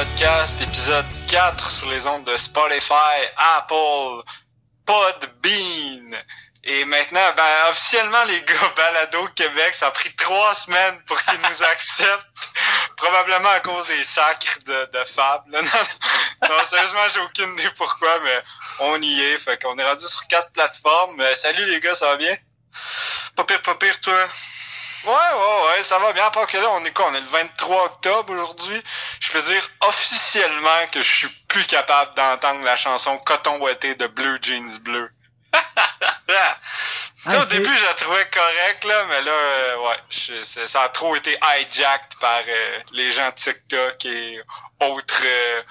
Podcast, épisode 4 sur les ondes de Spotify, Apple, Podbean. Et maintenant, ben, officiellement, les gars, Balado Québec, ça a pris trois semaines pour qu'ils nous acceptent. Probablement à cause des sacres de, de Fab. Là. Non, non, sérieusement, j'ai aucune idée pourquoi, mais on y est. Fait qu'on est rendu sur quatre plateformes. Euh, salut les gars, ça va bien? Pas pire, pas pire, toi? Ouais, ouais, ouais, ça va bien. Part que là, on est quoi? On est le 23 octobre aujourd'hui. Je peux dire officiellement que je suis plus capable d'entendre la chanson Coton Ouetté de Blue Jeans Bleu. Ah, au début, je la trouvais correcte, là, mais là, euh, ouais, je- ça a trop été hijacked par euh, les gens de TikTok et autres, euh,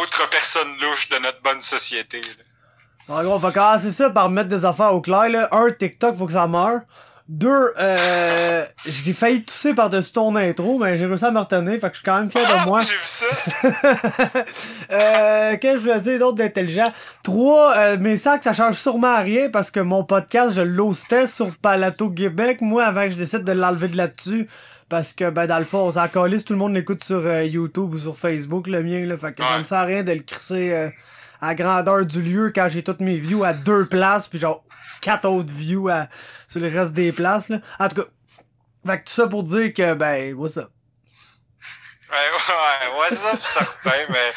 autres personnes louches de notre bonne société. là. En gros, on va commencer ça par mettre des affaires au clair, là. Un, TikTok, faut que ça meure. Deux, euh, j'ai failli tousser par-dessus ton intro, mais j'ai réussi à me retenir, fait que je suis quand même fier Ah, de moi. j'ai vu ça. euh, qu'est-ce que je voulais dire d'autre d'intelligent? Trois, euh, mes sacs, ça change sûrement à rien parce que mon podcast, je l'hostais sur Palato Québec, moi, avant que je décide de l'enlever de là-dessus. Parce que, ben, dans le fond, on s'en calisse, tout le monde l'écoute sur euh, YouTube ou sur Facebook, le mien, là. Fait que ça Ouais. me sert à rien de le crisser euh, à grandeur du lieu quand j'ai toutes mes views à deux places, puis genre quatre autres views à, le reste des places, là. En tout cas, tout ça pour dire que, ben, what's up? Ouais, ouais, ça, pis certain, mais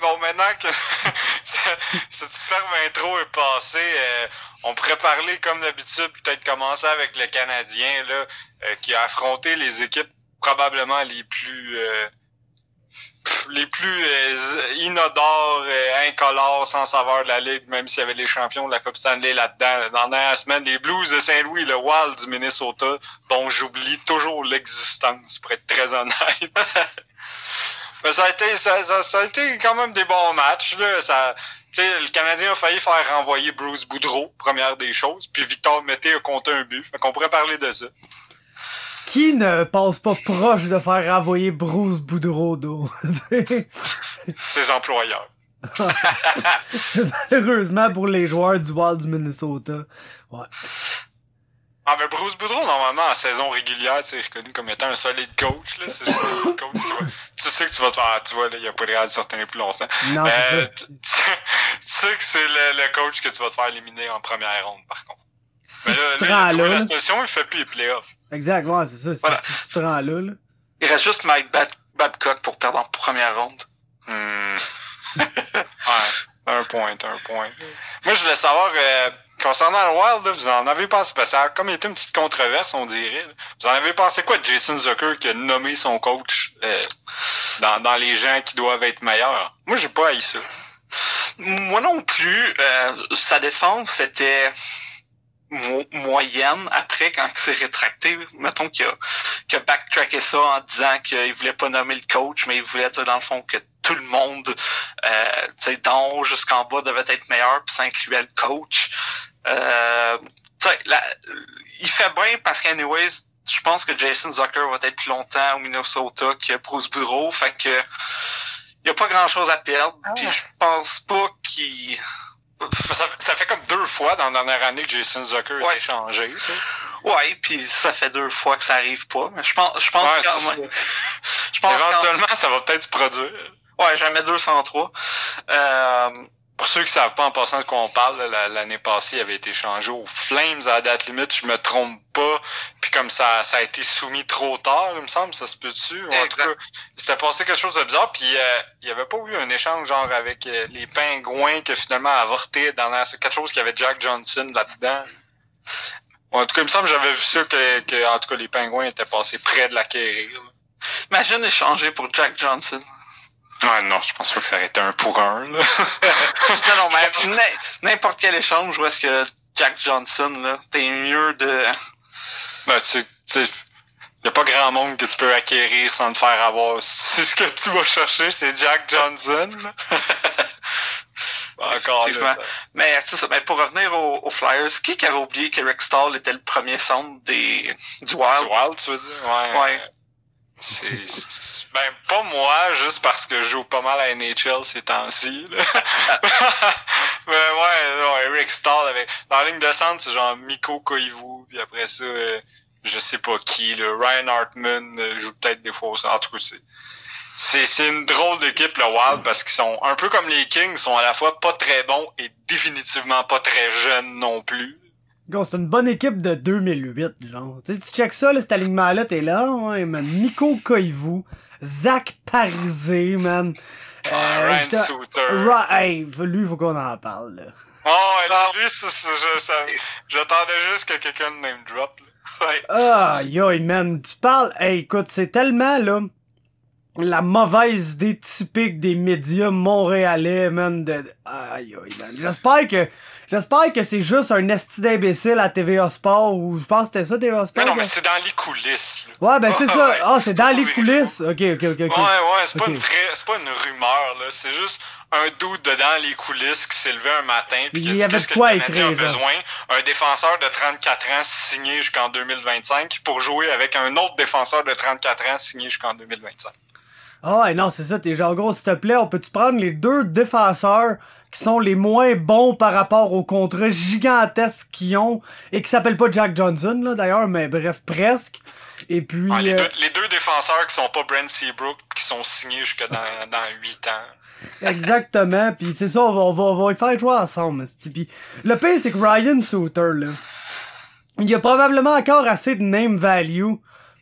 bon, maintenant que ce- cette superbe intro est passée, euh, on pourrait parler comme d'habitude, peut-être commencer avec le Canadien, là, euh, qui a affronté les équipes probablement les plus, euh, les plus euh, inodores, euh, incolores, sans saveur de la Ligue, même s'il y avait les champions de la Coupe Stanley là-dedans. là. Dans la dernière semaine, les Blues de Saint-Louis, le Wild du Minnesota, dont j'oublie toujours l'existence, pour être très honnête. Mais ça a été, ça, a été quand même des bons matchs, là. Le Canadien a failli faire renvoyer Bruce Boudreau, première des choses, puis Victor Mété a compté un but. Fait qu'on pourrait parler de ça. Qui ne passe pas proche de faire renvoyer Bruce Boudreau d'eau? Ses employeurs. Malheureusement pour les joueurs du Wild du Minnesota. Ouais. Ah, mais Bruce Boudreau, normalement, en saison régulière, c'est reconnu comme étant un solide coach, là. C'est un coach qui va- Tu sais que tu vas te faire, tu vois, là, il a pas de réel de se retenir plus longtemps. Non, Euh, tu, tu- tu sais que c'est le, le coach que tu vas te faire éliminer en première ronde, par contre. Si Mais là, tu te là, il a rends là, la il fait plus les playoffs. Exact, ouais, c'est ça. Voilà. si tu te rends là, là. Il reste juste Mike Bab- Babcock pour perdre en première ronde. Hmm. ouais, un point, un point. Moi, je voulais savoir, euh, concernant le Wild, là, vous en avez pensé, parce que ça a comme été une petite controverse, on dirait. là. Vous en avez pensé quoi de Jason Zucker qui a nommé son coach euh, dans, dans les gens qui doivent être meilleurs? Moi, j'ai pas haï ça. Moi non plus. euh, sa défense était mo- moyenne. Après, quand il s'est rétracté, mettons qu'il a, qu'il a backtracké ça en disant qu'il voulait pas nommer le coach, mais il voulait dire dans le fond que tout le monde, euh, tu sais, d'en haut jusqu'en bas devait être meilleur, puis ça incluait le coach. Euh, tu sais, la- il fait bien parce qu'anyways, je pense que Jason Zucker va être plus longtemps au Minnesota que Bruce Boudreau, fait que il y a pas grand chose à perdre. Ah. Puis je pense pas qu'il Ça, ça fait comme deux fois dans la dernière année que Jason Zucker a Ouais. été changé. Ouais, puis ça fait deux fois que ça arrive pas. Mais je pense, je pense Ouais, quand même. Je pense quand Éventuellement, ça va peut-être se produire. Ouais, jamais 203. Euh, Pour ceux qui savent pas en passant de quoi on parle, l'année passée, il avait été changé aux Flames à la date limite, je me trompe pas. Puis comme ça, ça a été soumis trop tard, il me semble, ça se peut-tu? En tout cas, c'était passé quelque chose de bizarre. Puis euh, il y avait pas eu un échange genre avec euh, les pingouins qui a finalement avorté dans la... quelque chose qui avait Jack Johnson là-dedans. En tout cas, il me semble que j'avais vu ça que, que, en tout cas, les pingouins étaient passés près de l'acquérir. imagine échanger pour Jack Johnson. Ouais, non, je pense pas que ça aurait été un pour un, là. non, non, mais n'im- n'importe quel échange où est-ce que Jack Johnson, là, t'es mieux de. Ben, tu sais, y a pas grand monde que tu peux acquérir sans te faire avoir. Si ce que tu vas chercher, c'est Jack Johnson. Encore là, Mais c'est ça. Mais pour revenir aux, aux Flyers, qui qui avait oublié qu'Eric Stahl était le premier centre des du Wild? Du Wild, tu veux dire? Ouais. Ouais. C'est, ben, pas moi, juste parce que je joue pas mal à NHL ces temps-ci. Mais ouais, non, Eric Stahl avec. Dans la ligne de centre, c'est genre Miko Koivu, puis après ça, euh, je sais pas qui, là, Ryan Hartman euh, joue peut-être des fois. En tout cas, c'est. c'est une drôle d'équipe, le Wild, parce qu'ils sont un peu comme les Kings, sont à la fois pas très bons et définitivement pas très jeunes non plus. C'est une bonne équipe de 2008, genre. tu check ça, là, cet alignement-là, t'es là, ouais, man. Nico Koivu, Zach Parisé, man. Euh, Ryan Souter. hey, lui, faut qu'on en parle, là. Oh, et lui, j'attendais juste que quelqu'un name drop, là. Ouais. Ah, yo, man, tu parles, hey, écoute, c'est tellement, là, la mauvaise idée typique des médias montréalais, man, de... Aïe, aïe, man. J'espère que... J'espère que c'est juste un esti d'imbécile à TVA Sport ou je pense que c'était ça TVA Sport. Mais non, mais c'est dans les coulisses. Ouais, ben c'est ça. Ah, c'est dans les coulisses. Ok, ok, ok. Ouais, ouais, c'est pas une vraie, c'est pas une rumeur là. C'est juste un doute dedans les coulisses qui s'est levé un matin puis il y avait de quoi écrire. besoin un défenseur de 34 ans signé jusqu'en 2025 pour jouer avec un autre défenseur de 34 ans signé jusqu'en 2025. Ah ouais, non, c'est ça, t'es genre gros, s'il te plaît, on peut-tu prendre les deux défenseurs qui sont les moins bons par rapport au contrat gigantesque qu'ils ont et qui s'appellent pas Jack Johnson, là, d'ailleurs, mais bref, presque. Et puis. Ah, les, euh, deux, les, deux, défenseurs qui sont pas Brent Seabrook qui sont signés jusque dans, dans 8 ans. Exactement, puis c'est ça, on va, on va, on va y faire jouer ensemble. Puis le pire, c'est que Ryan Souter, là, il y a probablement encore assez de name value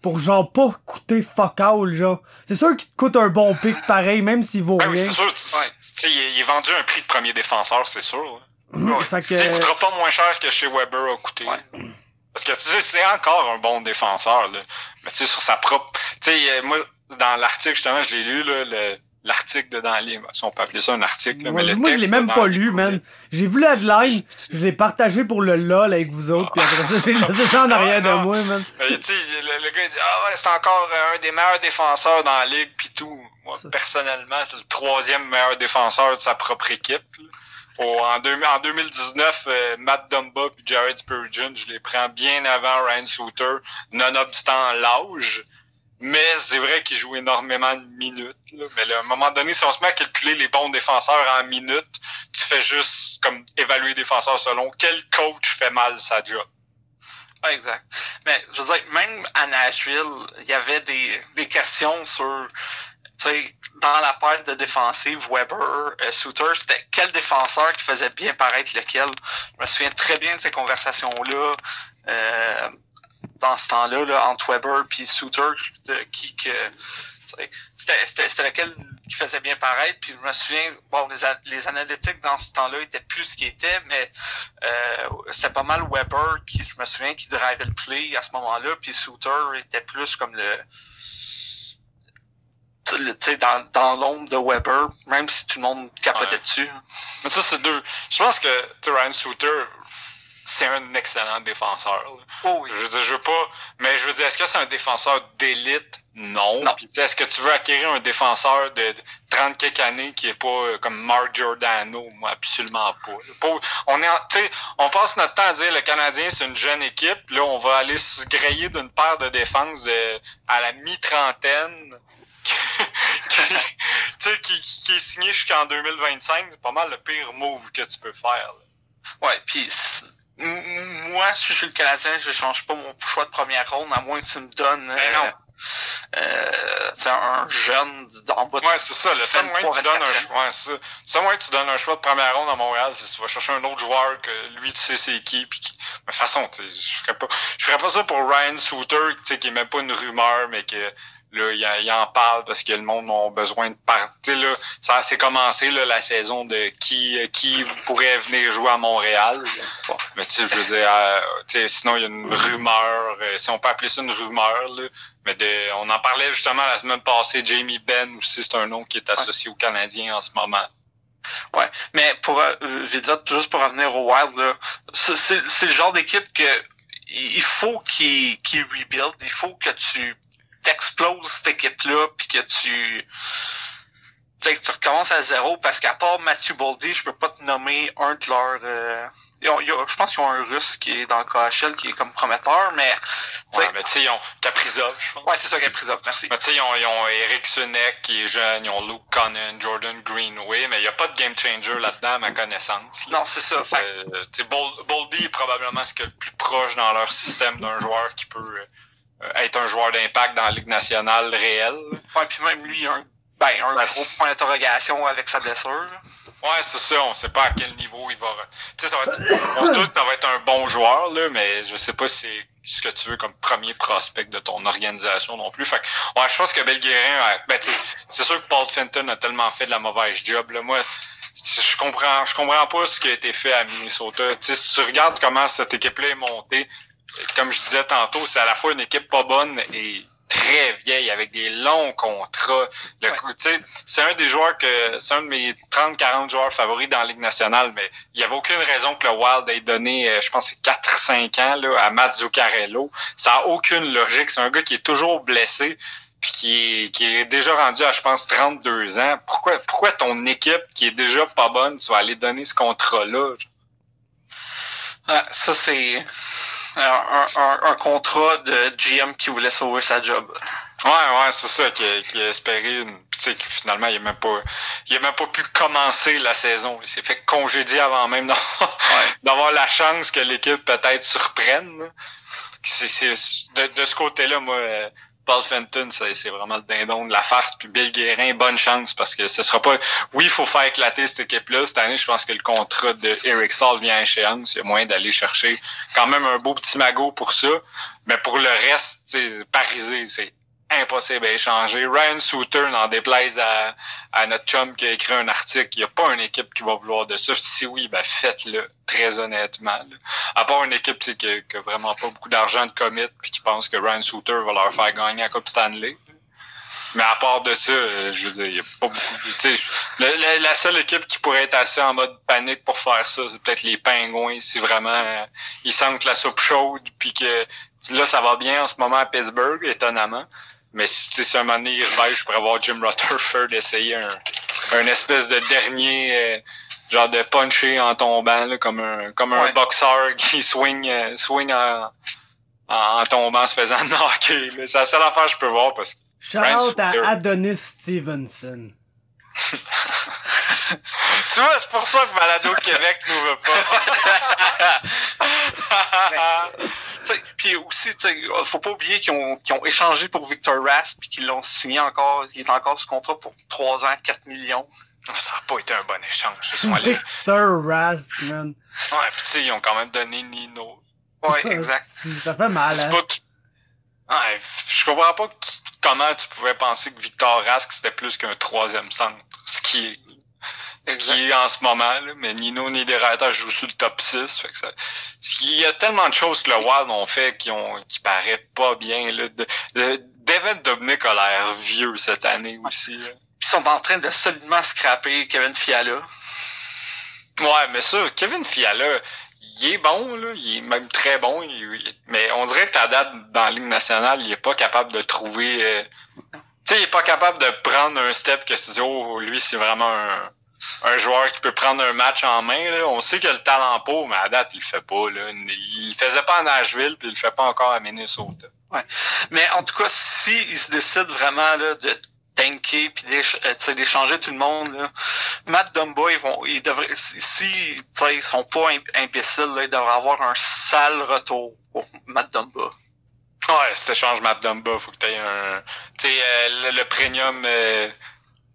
pour genre pas coûter fuck all, genre. C'est sûr qu'il te coûte un bon pic pareil, même s'il vaut ben rien. Oui, c'est sûr. Ouais. Il, est vendu un prix de premier défenseur, c'est sûr. Mmh, fait que... Il coûtera pas moins cher que chez Weber a coûté. Parce que tu sais, c'est encore un bon défenseur, là. Mais tu sais, sur sa propre. Tu sais, moi, dans l'article, justement, je l'ai lu, là, le l'article de dans les si on peut appeler ça un article mais le moi je l'ai même pas lu man. j'ai vu la headline je l'ai partagé pour le lol avec vous autres puis après ça j'ai laissé ça en arrière de moi man. Tu sais le, gars il dit ah ouais c'est encore un des meilleurs défenseurs dans la ligue puis tout. Moi personnellement c'est le troisième meilleur défenseur de sa propre équipe en, en 2019, euh, Matt Dumba et Jared Spurgeon, je les prends bien avant Ryan Souter, nonobstant l'âge. Mais c'est vrai qu'il joue énormément de minutes. Mais à un moment donné, si on se met à calculer les bons défenseurs en minutes, tu fais juste comme évaluer défenseurs selon quel coach fait mal sa job. exact. Mais je veux dire, même à Nashville, il y avait des, des questions sur sais, dans la paire de défensive, Weber, euh, Souter, c'était quel défenseur qui faisait bien paraître lequel. Je me souviens très bien de ces conversations-là. Euh, dans ce temps-là, là, entre Weber et Souter, qui que c'était lequel qui faisait bien paraître. Puis je me souviens, bon, les, les analytiques dans ce temps-là étaient plus ce qu'ils étaient, mais euh, c'était pas mal Weber qui, je me souviens, qui drivait le play à ce moment-là. Puis Souter était plus comme le sais, dans, dans l'ombre de Weber, même si tout le monde capotait dessus. Mais ça, c'est deux. Je pense que Ryan Souter, c'est un excellent défenseur. Oh oui. Je veux dire, je veux pas. Mais je veux dire, est-ce que c'est un défenseur d'élite? Non. non. est-ce que tu veux acquérir un défenseur de 30 quelques années qui est pas euh, comme Mark Giordano? Moi, absolument pas. on est, on passe notre temps à dire le Canadien, c'est une jeune équipe. Là, on va aller se grailler d'une paire de défense à la mi-trentaine. qui, qui, qui est signé jusqu'en 2025, c'est pas mal le pire move que tu peux faire. Ouais, puis moi, si je suis le Canadien, je change pas mon choix de première ronde, à moins que tu me donnes euh, euh, un jeune en bas de Ouais, c'est ça. Le seul moyen que tu donnes un ouais, c'est ça. moyen que tu donnes un choix de première ronde à Montréal, c'est que tu vas chercher un autre joueur que lui, tu sais c'est qui. Puis qui... Mais de toute façon, je ferais pas. Je ferais pas ça pour Ryan Souter, qui est même pas une rumeur, mais que Là, il, en parle parce que le monde a besoin de partir. Là, ça s'est commencé là, la saison de qui qui pourrait venir jouer à Montréal. Mais tu sais, je veux dire, euh, sinon il y a une rumeur, euh, si on peut appeler ça une rumeur, là, mais de, on en parlait justement la semaine passée. Jamie Ben aussi, c'est un nom qui est associé aux Canadiens en ce moment. Ouais, mais pour euh, je dire, juste pour revenir au Wild, là, c'est le genre d'équipe que il faut qu'il qu rebuild, il faut que tu t'exploses cette équipe-là, puis que tu que tu recommences à zéro, parce qu'à part Matthew Boldy, je peux pas te nommer un de leurs... Euh, je pense qu'ils ont un russe qui est dans le KHL qui est comme prometteur, mais... Ouais, mais tu sais, ils ont Kaprizov, je pense. Ouais, c'est ça, Kaprizov, merci. Mais tu sais, ils ont, ils ont Eric Sunek qui est jeune, ils ont Luke Connon, Jordan Greenway, mais il n'y a pas de game changer là-dedans, à ma connaissance. Non, c'est ça. Euh, tu sais, Boldy est probablement ce qui est le plus proche dans leur système d'un joueur qui peut... Euh, être un joueur d'impact dans la Ligue nationale réelle. Ouais, puis même lui, il a un Ben, un gros point d'interrogation avec sa blessure. Ouais, c'est ça. On sait pas à quel niveau il va. Tu sais, ça va être. On doute ça va être un bon joueur, là, mais je sais pas si c'est ce que tu veux comme premier prospect de ton organisation non plus. Fait que, ouais, je pense que Belguerin, ben, c'est sûr que Paul Fenton a tellement fait de la mauvaise job, là. Moi, je comprends, je comprends pas ce qui a été fait à Minnesota. Tu sais, si tu regardes comment cette équipe-là est montée, comme je disais tantôt, c'est à la fois une équipe pas bonne et très vieille avec des longs contrats. Le, C'est un des joueurs que c'est un de mes 30-40 joueurs favoris dans la Ligue nationale, mais il n'y avait aucune raison que le Wild ait donné, euh, je pense, 4-5 ans là, à Matt Zuccarello. Ça n'a aucune logique. C'est un gars qui est toujours blessé puis qui est, qui est déjà rendu à, je pense, 32 ans. Pourquoi, pourquoi ton équipe qui est déjà pas bonne, tu vas aller donner ce contrat-là? Ah, ça, c'est un, un, un, contrat de GM qui voulait sauver sa job. Ouais, ouais, c'est ça, qui, qui a espéré une... Tu sais, finalement, il a même pas il a même pas pu commencer la saison. Il s'est fait congédier avant même d'avoir la chance que l'équipe peut-être surprenne. C'est, de, de ce côté-là, moi, Paul Fenton, c'est vraiment le dindon de la farce. Puis Bill Guérin, bonne chance parce que ce sera pas. Oui, il faut faire éclater cette équipe-là. Cette année, je pense que le contrat de Eric Saul vient à échéance. Il y a moyen d'aller chercher quand même un beau petit magot pour ça. Mais pour le reste, parisé, c'est impossible à échanger. Ryan Souter n'en déplaise à, à, notre chum qui a écrit un article. Il n'y a pas une équipe qui va vouloir de ça. Si oui, ben faites-le, très honnêtement. À part une équipe qui n'a vraiment pas beaucoup d'argent de commit puis qui pense que Ryan Souter va leur faire gagner la Coupe Stanley. Mais à part de ça, euh, je veux dire, il n'y a pas beaucoup. La, la, seule équipe qui pourrait être assez en mode panique pour faire ça, c'est peut-être les Pingouins, si vraiment euh, ils sentent la soupe chaude, puis que là, ça va bien en ce moment à Pittsburgh, étonnamment. Mais si c'est un moment donné, il je pourrais voir Jim Rutherford essayer un, un espèce de dernier euh, genre de puncher en tombant, là, comme un comme un boxeur qui swing, euh, swing en, en, tombant, se faisant knocker. C'est la seule affaire que je peux voir parce que. Shout à Adonis Stevenson. tu vois, c'est pour ça que Malado Québec nous veut pas. Puis aussi, faut pas oublier qu'ils ont, ont échangé pour Victor Rask puis qu'ils l'ont signé encore. Il est encore sous contrat pour 3 ans, 4 millions. Ah, ça n'a pas été un bon échange. Victor Rask, man. Ouais, puis tu sais, ils ont quand même donné Nino. Ouais, exact. ça fait mal, hein. Pas ouais, je comprends pas comment tu pouvais penser que Victor Rask c'était plus qu'un troisième centre? Ce qui est ce qui est en ce moment, là, mais Nino Niederreiter joue sur le top 6. Fait que ça, il y a tellement de choses que le Wild ont fait qui ont qui paraissent pas bien. Là. De, de, David Dobnik a l'air vieux cette année aussi. Là. Ils sont en train de solidement scraper Kevin Fiala. Ouais, mais ça, Kevin Fiala, il est bon, là, il est même très bon, mais on dirait que ta date dans la Ligue nationale, il est pas capable de trouver... Euh, tu sais, il est pas capable de prendre un step que tu dis, oh, lui, c'est vraiment un, un joueur qui peut prendre un match en main. Là. On sait qu'il a le talent pour, mais à date, il le fait pas. Là. Il le faisait pas à Nashville, puis il le fait pas encore à Minnesota. Ouais. Mais en tout cas, s'il il se décide vraiment là, de tanker puis euh, d'échanger tout le monde, là, Matt Dumba, ils vont, ils devraient, si ils sont pas imbéciles, là, ils devraient avoir un sale retour pour Matt Dumba. Ouais, si t'échanges Matt Dumba, faut que tu aies un, tu sais, euh, le, premium. Euh,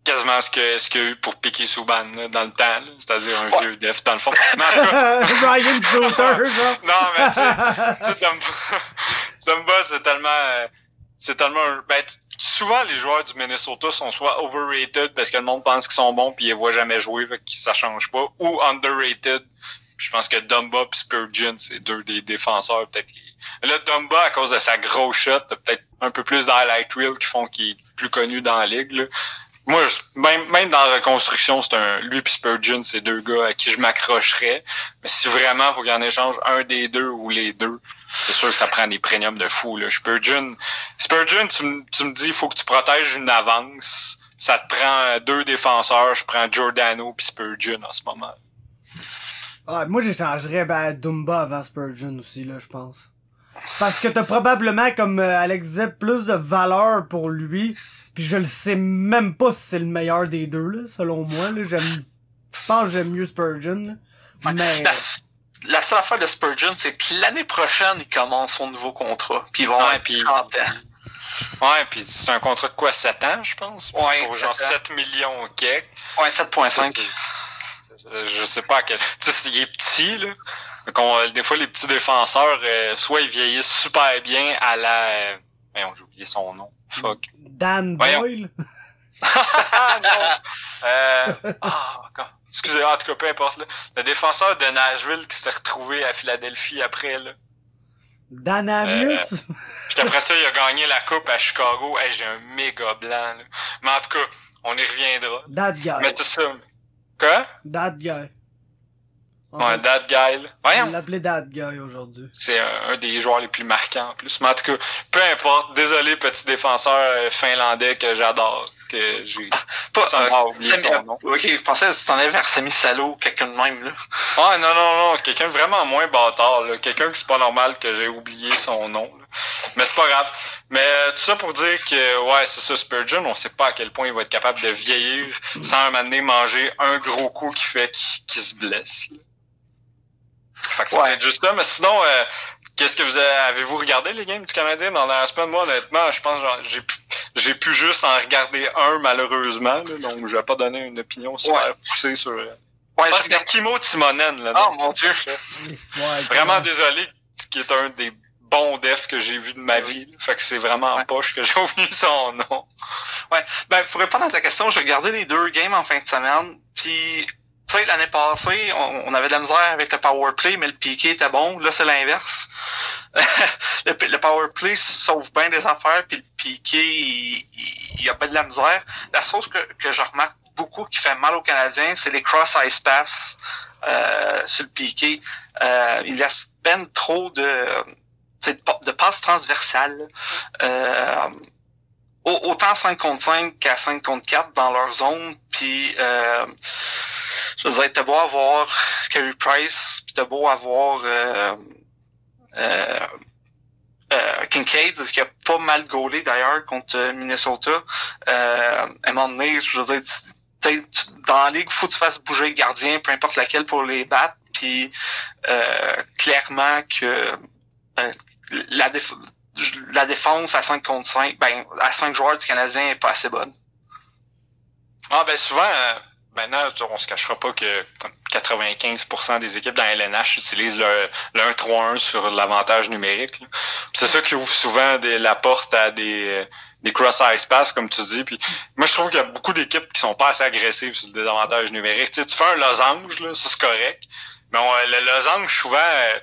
quasiment ce que ce qu'il y a eu pour piquer Souban dans le temps, c'est-à-dire un vieux def dans le fond. Ryan Souter, Non, mais tu sais, Dumba, c'est tellement c'est tellement ben, souvent les joueurs du Minnesota sont soit overrated parce que le monde pense qu'ils sont bons puis ils les voient jamais jouer, fait que ça change pas, ou underrated. je pense que Dumba et Spurgeon, c'est deux des défenseurs peut-être Là, Dumba, à cause de sa grosse shot, peut-être un peu plus d'highlight reel qui font qu'il est plus connu dans la ligue. Là moi, même, dans la reconstruction, c'est un lui et Spurgeon, c'est deux gars à qui je m'accrocherais. Mais si vraiment faut qu'il en échange un des deux ou les deux, c'est sûr que ça prend des premiums de fou. Là. Spurgeon, Spurgeon, tu, me dis faut que tu protèges une avance. Ça te prend deux défenseurs. Je prends Giordano puis Spurgeon en ce moment. Moi, j'échangerais ben, Dumba avant Spurgeon aussi, là, je pense. Parce que t'as probablement, comme euh, Alex disait, plus de valeur pour lui puis je le sais même pas si c'est le meilleur des deux, là, selon moi. Là. J'aime, je pense que j'aime mieux Spurgeon. Mais... La, seule affaire de Spurgeon, c'est que l'année prochaine, il commence son nouveau contrat. Puis ils vont ouais, puis Ouais, puis c'est un contrat de quoi, 7 ans, je pense? Ouais, Pour genre 7 ans. 7 millions au kek. Ouais, 7.5. Je sais pas à quel. Tu sais, il est petit, là. Qu'on- des fois, les petits défenseurs, euh, soit ils vieillissent super bien à la. Euh... voyons, j'ai oublié son nom. Fuck. Dan Voyons. Boyle? Ah, non! Euh... Ah, encore. Excusez, en tout cas, peu importe, là. Le défenseur de Nashville qui s'est retrouvé à Philadelphie après, là. Dan Amius. Puis après ça, il a gagné la coupe à Chicago. Hey, j'ai un méga blanc, là. Mais en tout cas, on y reviendra. That guy. Mais c'est ça. Quoi? That guy. On Ouais, that guy, là. on l'appeler That guy aujourd'hui. C'est un, un des joueurs les plus marquants en plus. Mais en tout cas, peu importe. Désolé, petit défenseur euh, finlandais que j'adore. Que j'ai. Pas, euh, oublié ton nom. Ok, je pensais que tu t'en vers Sami Salo, quelqu'un de même, là. Ah non, non, non. Quelqu'un de vraiment moins bâtard. là. Quelqu'un qui c'est pas normal que j'ai oublié son nom. là. Mais c'est pas grave. Mais euh, tout ça pour dire que, ouais, c'est ça, Spurgeon, on sait pas à quel point il va être capable de vieillir sans un moment donné manger un gros coup qui fait qu'il qu'il se blesse. là. Fait que c'est Ouais. peut-être juste ça. Mais sinon, euh, qu'est-ce que vous avez, avez-vous regardé les games du Canadien dans la semaine? Moi, honnêtement, je pense que j'ai pu, j'ai pu juste en regarder un, malheureusement. là. donc, je vais pas donner une opinion super Ouais. poussée sur... euh, Ouais, Ah, c'était Kimo Timonen, là. Oh mon dieu. Ouais, Vraiment désolé, qui est un des bons defs que j'ai vu de ma vie. là. Fait que c'est vraiment en Ouais. poche que j'ai oublié son nom. Ben, pour répondre à ta question, j'ai regardé les deux games en fin de semaine, puis tu sais, l'année passée, on, avait de la misère avec le power play, mais le piqué était bon. Là, c'est l'inverse. le, le power play sauve bien des affaires, puis le piqué, il, il, il a pas de la misère. La chose que, que je remarque beaucoup qui fait mal aux Canadiens, c'est les cross-ice pass euh, sur le piqué. Euh, il laisse peine trop de, de, de passes transversales. Euh, au- autant 5 contre 5 qu'à 5 contre 4 dans leur zone. Puis, euh, je veux dire, t'as beau avoir Carey Price, puis t'as beau avoir euh, euh, euh, Kincaid, qui a pas mal gaulé d'ailleurs contre euh, Minnesota. Euh, à un moment donné, je veux dire, tu- dans la ligue, faut que tu fasses bouger le gardien, peu importe laquelle, pour les battre. Puis, clairement que la, la défense à 5 contre 5, ben, à 5 joueurs du Canadien est pas assez bonne. Ah ben souvent, maintenant, on se cachera pas que comme 95% des équipes dans LNH utilisent le, le 1-3-1 sur l'avantage numérique. C'est ça qui ouvre souvent la porte à des, euh, cross-ice pass, comme tu dis. Puis moi, je trouve qu'il y a beaucoup d'équipes qui sont pas assez agressives sur le désavantage numérique. Tu, fais un losange, là, ça c'est correct. Mais le losange, souvent, euh,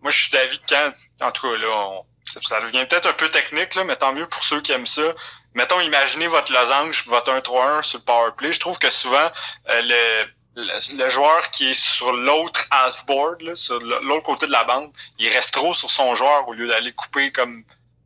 moi je suis d'avis que quand, en tout cas, là, ça devient peut-être un peu technique, là, mais tant mieux pour ceux qui aiment ça. Mettons, imaginez votre losange, votre 1-3-1 sur le power play. Je trouve que souvent, euh, le, le, le joueur qui est sur l'autre half-board, là, sur l'autre côté de la bande, il reste trop sur son joueur au lieu d'aller couper comme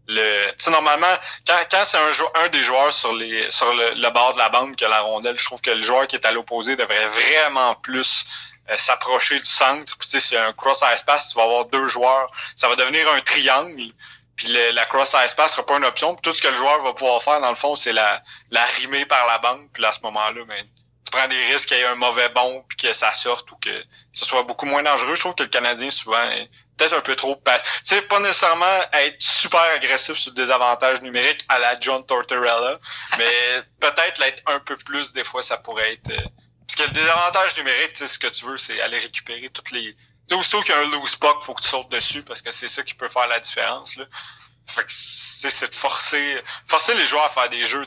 le. Tu sais, normalement, quand, quand c'est un, jou- un des joueurs sur les sur le, le bord de la bande qui a la rondelle, je trouve que le joueur qui est à l'opposé devrait vraiment plus euh, s'approcher du centre. Puis tu sais, c'est un cross-ice pass, tu vas avoir deux joueurs. Ça va devenir un triangle. Puis le- la cross-ice pass sera pas une option. Puis tout ce que le joueur va pouvoir faire, dans le fond, c'est la, la rimer par la bande. Puis là, à ce moment-là, ben, tu prends des risques qu'il y ait un mauvais bon puis que ça sorte ou que ce soit beaucoup moins dangereux. Je trouve que le Canadien, souvent, est peut-être un peu trop... Tu sais, pas nécessairement être super agressif sur le désavantage numérique à la John Tortorella, mais peut-être l'être un peu plus, des fois, ça pourrait être... euh, Parce que le désavantage numérique, tu sais, ce que tu veux, c'est aller récupérer toutes les... Aussitôt qu'il y a un loose puck, faut que tu sautes dessus parce que c'est ça qui peut faire la différence, là. Fait que, c'est de forcer, forcer les joueurs à faire des jeux.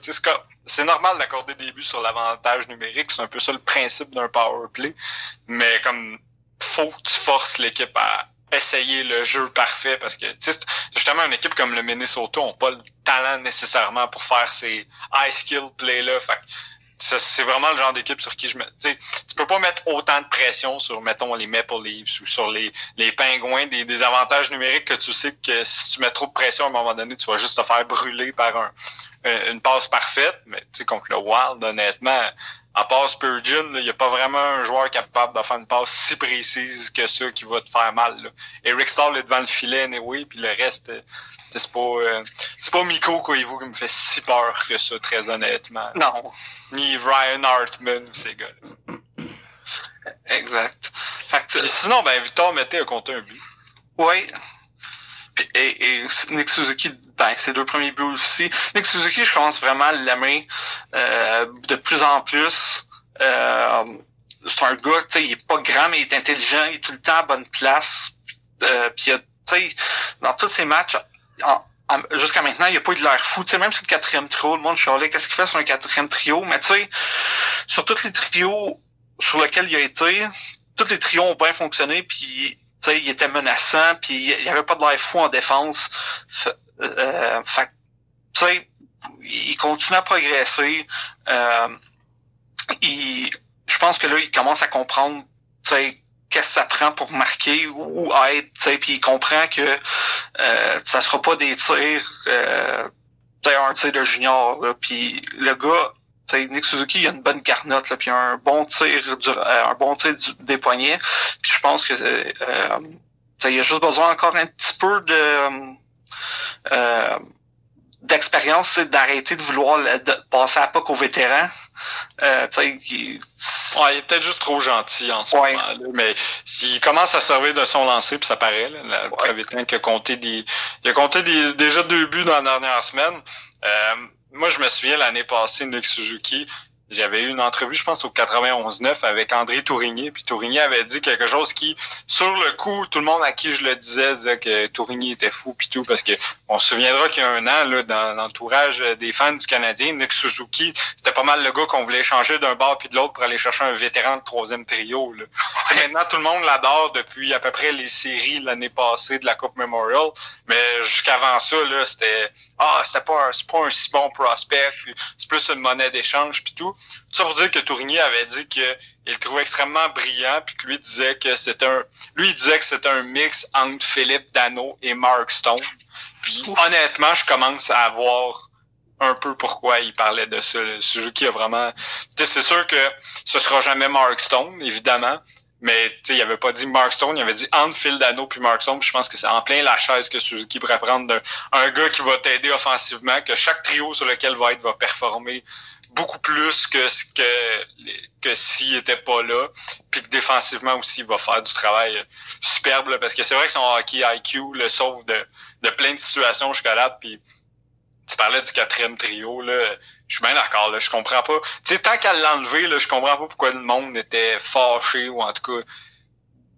C'est normal d'accorder des buts sur l'avantage numérique. C'est un peu ça le principe d'un power play. Mais comme, faut que tu forces l'équipe à essayer le jeu parfait parce que, justement, une équipe comme le Minnesota ont pas le talent nécessairement pour faire ces high skill plays-là. Fait que, ça, c'est vraiment le genre d'équipe sur qui je me, tu peux pas mettre autant de pression sur, mettons, les Maple Leafs ou sur les, les pingouins, des, des avantages numériques que tu sais que si tu mets trop de pression à un moment donné, tu vas juste te faire brûler par un, un- une passe parfaite. Mais tu sais, contre le Wild, honnêtement, à part Spurgeon, il n'y a pas vraiment un joueur capable de faire une passe si précise que ça qui va te faire mal. Là. Eric Stahl est devant le filet, anyway, puis le reste, euh, c'est pas, euh, c'est pas Miko Koivu qui me fait si peur que ça, très honnêtement. Non, Ni Ryan Hartman ou ces gars-là. exact. Fait que, Puis sinon, ben, Victor Mété a compté un but. oui. Et, Nick Suzuki, ben, ses deux premiers buts aussi. Nick Suzuki, je commence vraiment à l'aimer euh, de plus en plus. Euh, c'est un gars, tu sais, il est pas grand, mais il est intelligent, il est tout le temps à bonne place. Euh, puis, tu sais, dans tous ses matchs, jusqu'à maintenant, il a pas eu de l'air fou. Tu sais, même sur le quatrième trio, le monde chialait, qu'est-ce qu'il fait sur un quatrième trio? Mais tu sais, sur tous les trios sur lesquels il a été, tous les trios ont bien fonctionné, puis tu sais, il était menaçant, puis il avait pas de l'air fou en défense. Euh, fait, tu sais, il continue à progresser. Euh, il, je pense que là, il commence à comprendre, tu sais, qu'est-ce que ça prend pour marquer ou être, tu sais, puis il comprend que euh, ça sera pas des tirs, euh, un tir de junior, puis le gars, sais, Nick Suzuki, il a une bonne carnotte, là, puis un bon tir, du, euh, un bon tir des poignets. Puis je pense que euh, il a juste besoin encore un petit peu de euh, d'expérience, d'arrêter de vouloir passer à pas qu'aux vétérans. Euh, il... Ouais, il est peut-être juste trop gentil en ce moment. Là, mais il commence à servir de son lancer, puis ça paraît. Là, le ouais. qui a compté des. Il a compté des, déjà deux buts dans la dernière semaine. Euh, moi, je me souviens l'année passée, Nick Suzuki, j'avais eu une entrevue, je pense, au 91-9 avec André Tourigny. Puis Tourigny avait dit quelque chose qui, sur le coup, tout le monde à qui je le disais disait que Tourigny était fou puis tout, parce que on se souviendra qu'il y a un an, là, dans l'entourage des fans du Canadien, Nick Suzuki, c'était pas mal le gars qu'on voulait changer d'un bord puis de l'autre pour aller chercher un vétéran de troisième trio. Là. Maintenant, tout le monde l'adore depuis à peu près les séries l'année passée de la Coupe Memorial. Mais jusqu'avant ça, là, c'était Ah, c'était pas un, pas un si bon prospect, c'est plus une monnaie d'échange puis tout. Tout ça pour dire que Tourigny avait dit qu'il le trouvait extrêmement brillant, puis que lui disait que c'était un. Lui il disait que c'était un mix entre Philippe Dano et Mark Stone. Puis honnêtement, je commence à voir un peu pourquoi il parlait de ça. Suzuki a vraiment. c'est sûr que ce sera jamais Mark Stone, évidemment. Mais il avait pas dit Mark Stone, il avait dit entre Phil Dano puis Mark Stone. je pense que c'est en plein la chaise que Suzuki pourrait prendre un gars qui va t'aider offensivement, que chaque trio sur lequel va être va performer beaucoup plus que ce que que s'il était pas là puis que défensivement aussi il va faire du travail superbe parce que c'est vrai que son hockey IQ le sauve de, plein de situations jusqu'à là puis tu parlais du quatrième trio là je suis bien d'accord là je comprends pas tu sais tant qu'à l'enlever là je comprends pas pourquoi le monde était fâché ou en tout cas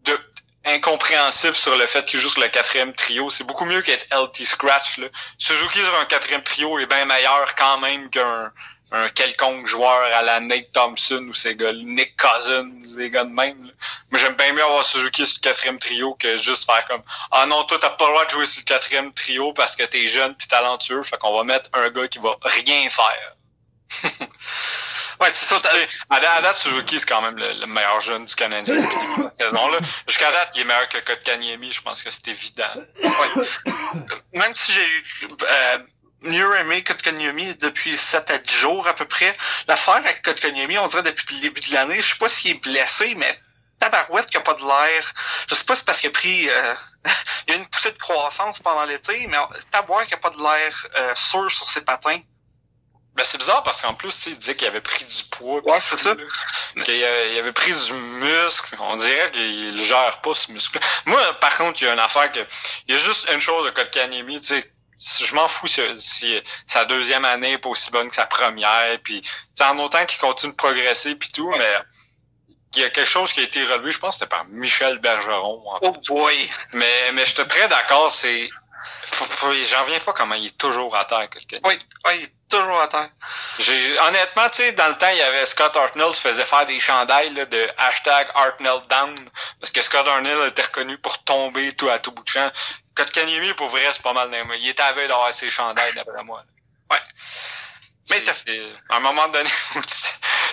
de incompréhensif sur le fait joue sur le quatrième trio. C'est beaucoup mieux qu'être LT Scratch. Là. Suzuki sur un quatrième trio est bien meilleur quand même qu'un un quelconque joueur à la Nate Thompson ou ces gars Nick Cousins, des gars de même. Là. Moi, j'aime bien mieux avoir Suzuki sur le quatrième trio que juste faire comme Ah non, toi, t'as pas le droit de jouer sur le quatrième trio parce que t'es jeune pis talentueux, fait qu'on va mettre un gars qui va rien faire. ouais, c'est ça. À, date, Suzuki, c'est quand même le, meilleur jeune du Canadien saison. Jusqu'à date, il est meilleur que Kotkaniemi, je pense que c'est évident. Ouais. Même si j'ai eu euh, mieux aimé Kotkaniemi depuis 7 à 10 jours à peu près. L'affaire avec Kotkaniemi, on dirait depuis le début de l'année, je sais pas s'il est blessé, mais tabarouette qui a pas de l'air. Je sais pas si c'est parce qu'il a pris euh, il y a une poussée de croissance pendant l'été, mais tabarouette qui a pas de l'air euh, sûr sur ses patins. Ben c'est bizarre parce qu'en plus, il disait qu'il avait pris du poids. Ouais, c'est ça. Qu'il avait pris du muscle. On dirait qu'il gère pas ce muscle. Moi, par contre, il y a une affaire que. Il y a juste une chose de Kotkaniemi, tu sais je m'en fous si, sa deuxième année est pas aussi bonne que sa première. Puis, en autant qu'il continue de progresser puis tout, mais il y a quelque chose qui a été relevé, je pense que c'était par Michel Bergeron. oh boy! Mais, mais je suis très d'accord, c'est. J'en reviens pas comment il est toujours à terre, quelqu'un. Oui, oui, il est toujours à terre. Honnêtement, tu sais, dans le temps, il y avait Scott Hartnell qui faisait faire des chandails de hashtag Hartnell down. Parce que Scott Hartnell était reconnu pour tomber tout à tout bout de champ. Kotkaniemi, pour vrai, c'est pas mal. Il était à veille d'avoir ses chandails, d'après moi. Ouais. Mais à un moment donné, tu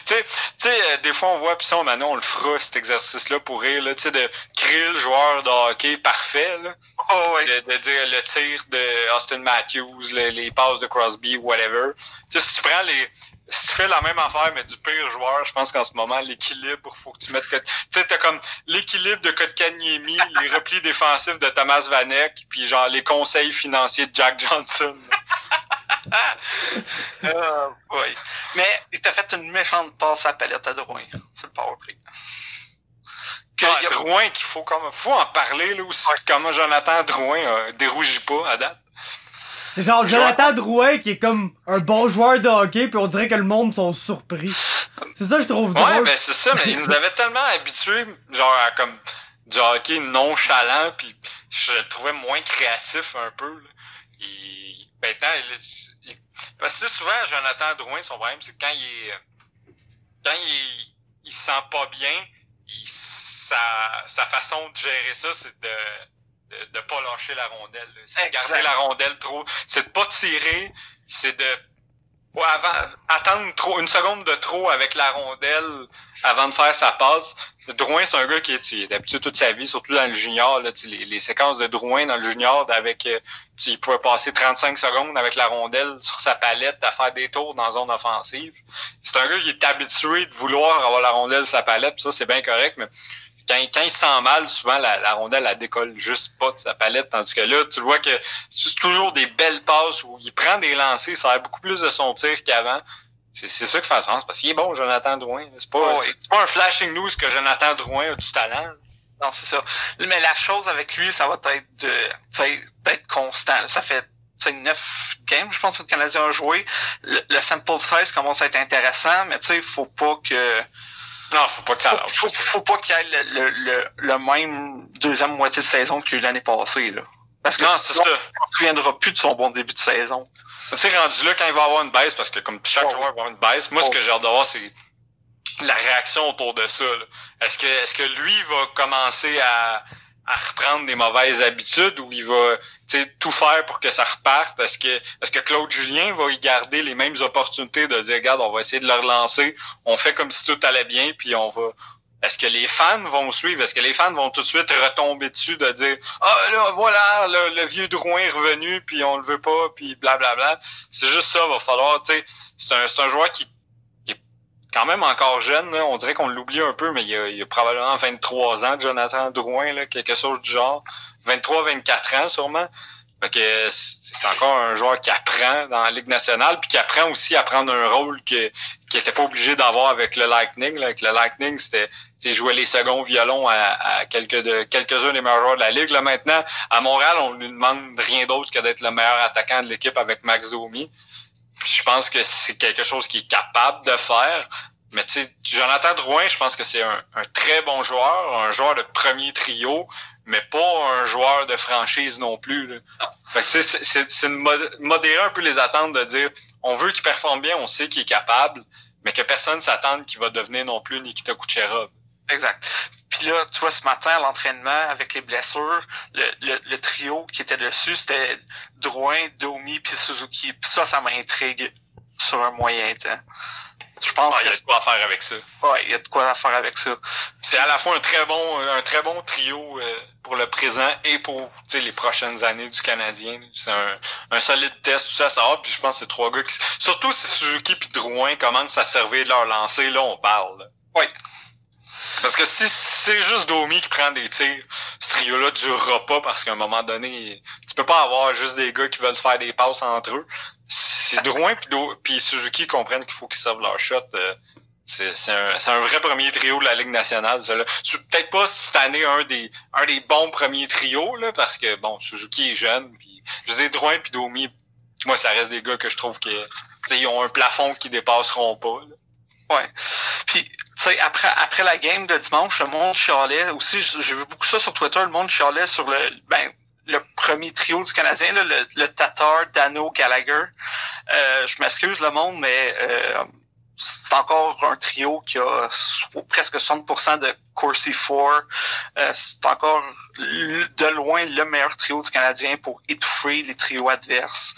sais, euh, des fois on voit, puis ça, maintenant on le fera, cet exercice-là, pour rire, là, tu sais, de créer le joueur de hockey parfait, là. Oh, ouais. de, dire le tir de Austin Matthews, les passes de Crosby, whatever. Tu sais, si tu prends les, si tu fais la même affaire, mais du pire joueur, je pense qu'en ce moment, l'équilibre, faut que tu mettes... Tu sais, t'as comme l'équilibre de Kotkaniemi, les replis défensifs de Thomas Vanek, puis genre les conseils financiers de Jack Johnson. euh, oui. Mais il t'a fait une méchante passe à la palette à Drouin. C'est le powerplay. Que, il a Drouin qu'il faut comme faut en parler là aussi. Comment Jonathan Drouin euh, dérougit pas à date. C'est genre Jonathan Drouin qui est comme un bon joueur de hockey, puis on dirait que le monde sont surpris. C'est ça que je trouve drôle. Ouais, ben c'est ça, mais il nous avait tellement habitués, genre à comme du hockey nonchalant, puis je le trouvais moins créatif un peu. Là. Il... Maintenant, il... parce que souvent Jonathan Drouin, son problème, c'est quand il est quand il, il se sent pas bien, il... sa... sa façon de gérer ça, c'est de de, de pas lâcher la rondelle. C'est de garder la rondelle trop. C'est de pas tirer, c'est de attendre trop, une seconde de trop avec la rondelle avant de faire sa passe. Drouin, c'est un gars qui est, habitué toute sa vie, surtout dans le junior. Là, les, les séquences de Drouin dans le junior, avec euh, il pouvait passer 35 secondes avec la rondelle sur sa palette à faire des tours dans la zone offensive. C'est un gars qui est habitué de vouloir avoir la rondelle sur sa palette, ça c'est bien correct, mais quand, quand il sent mal, souvent la, la, rondelle elle décolle juste pas de sa palette, tandis que là, tu vois que c'est toujours des belles passes où il prend des lancers, ça a beaucoup plus de son tir qu'avant. C'est, c'est ça qui fait sens, parce qu'il est bon, Jonathan Drouin. C'est pas, c'est pas un flashing news que Jonathan Drouin a du talent. Non, c'est ça. Mais la chose avec lui, ça va être de d'être constant. Ça fait c'est neuf games, je pense, que le Canadien a joué. Le, le sample size commence à être intéressant, mais tu sais, faut pas que non, faut pas que ça faut, faut, pas qu'il y ait le, le, le, même deuxième moitié de saison eu l'année passée, là. Parce que non, ça. ne reviendra plus de son bon début de saison. Tu sais, rendu là, quand il va avoir une baisse, parce que comme chaque joueur va avoir une baisse, moi, ce que j'ai hâte de voir, c'est la réaction autour de ça. Est-ce que, est-ce que lui va commencer à, à reprendre des mauvaises habitudes ou il va tout faire pour que ça reparte? Est-ce que, est-ce que Claude Julien va y garder les mêmes opportunités de dire, regarde, on va essayer de le relancer, on fait comme si tout allait bien, puis on va. Est-ce que les fans vont suivre? Est-ce que les fans vont tout de suite retomber dessus de dire Ah là, voilà, le, vieux Drouin est revenu, puis on le veut pas, puis blablabla. C'est juste ça, va falloir, tu sais, c'est un, c'est un joueur qui quand même encore jeune. On dirait qu'on l'oublie un peu, mais il a, il a, probablement 23 ans, Jonathan Drouin, là, quelque chose du genre. 23-24 ans sûrement. Fait que c'est encore un joueur qui apprend dans la Ligue nationale, puis qui apprend aussi à prendre un rôle que, qui était pas obligé d'avoir avec le Lightning. Là. Avec le Lightning, c'était jouer les seconds violons à, à quelques de quelques-uns des meilleurs joueurs de la Ligue. Là, maintenant, à Montréal, on lui demande rien d'autre que d'être le meilleur attaquant de l'équipe avec Max Domi je pense que c'est quelque chose qu'il est capable de faire. Mais tu sais, Jonathan Drouin, je pense que c'est un, très bon joueur, un joueur de premier trio, mais pas un joueur de franchise non plus. Là. Fait que tu sais, c'est modérer un peu les attentes de dire on veut qu'il performe bien, on sait qu'il est capable, mais que personne s'attende qu'il va devenir non plus Nikita Kucherov. Exact. Puis là, tu vois, ce matin, à l'entraînement, avec les blessures, le, le, le trio qui était dessus, c'était Drouin, Domi, puis Suzuki. Puis ça, ça m'intrigue sur un moyen temps. Je pense ah, qu'il y a de quoi faire avec ça. Ouais, il y a de quoi faire avec ça. C'est à la fois un très bon, un très bon trio euh, pour le présent et pour les prochaines années du Canadien. C'est un, un solide test, tout ça, ça va. Puis je pense que c'est trois gars qui. Surtout si Suzuki puis Drouin commencent à servir de leur lancer, là, on parle. Oui. Parce que si c'est juste Domi qui prend des tirs, ce trio-là durera pas parce qu'à un moment donné, tu peux pas avoir juste des gars qui veulent faire des passes entre eux. Si Drouin puis Suzuki comprennent qu'il faut qu'ils servent leur shot, euh, c'est un, un, vrai premier trio de la Ligue nationale, ça Peut-être pas cette année un des un des bons premiers trios, là, parce que bon, Suzuki est jeune, puis je dis Drouin puis Domi, moi ça reste des gars que je trouve que ils ont un plafond qui dépasseront pas. Ouais. Puis, tu sais, après, après la game de dimanche, le monde chialait aussi, j'ai vu beaucoup ça sur Twitter, le monde chialait sur le, ben, le premier trio du Canadien, là, le, le Tatar, Dano, Gallagher. Euh, je m'excuse le monde, mais euh, c'est encore un trio qui a presque 60% de Corsi 4. Euh, c'est encore de loin le meilleur trio du Canadien pour étouffer les trios adverses.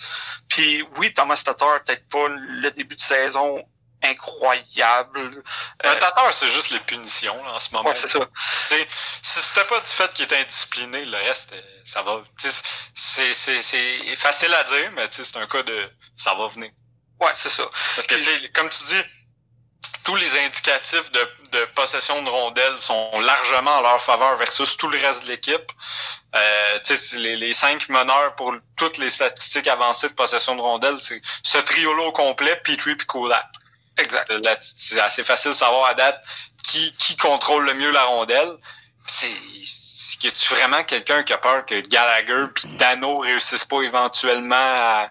Puis oui, Thomas Tatar, peut-être pas le début de saison incroyable. Un euh, c'est juste les punitions là, en ce moment. Ouais, c'est ça. si c'était pas du fait qu'il était indiscipliné, le reste, euh, ça va. C'est, c'est, c'est facile à dire, mais c'est un cas de ça va venir. Ouais, c'est ça. Parce que, comme tu dis, tous les indicatifs de, de possession de rondelles sont largement en leur faveur versus tout le reste de l'équipe. Euh, les, les cinq meneurs pour toutes les statistiques avancées de possession de rondelles, c'est ce trio-là au complet, Petrie puis Kulak. Exact. C'est assez facile de savoir à date qui, qui contrôle le mieux la rondelle. c'est y a-tu vraiment quelqu'un qui a peur que Gallagher puis Dano réussissent pas éventuellement à,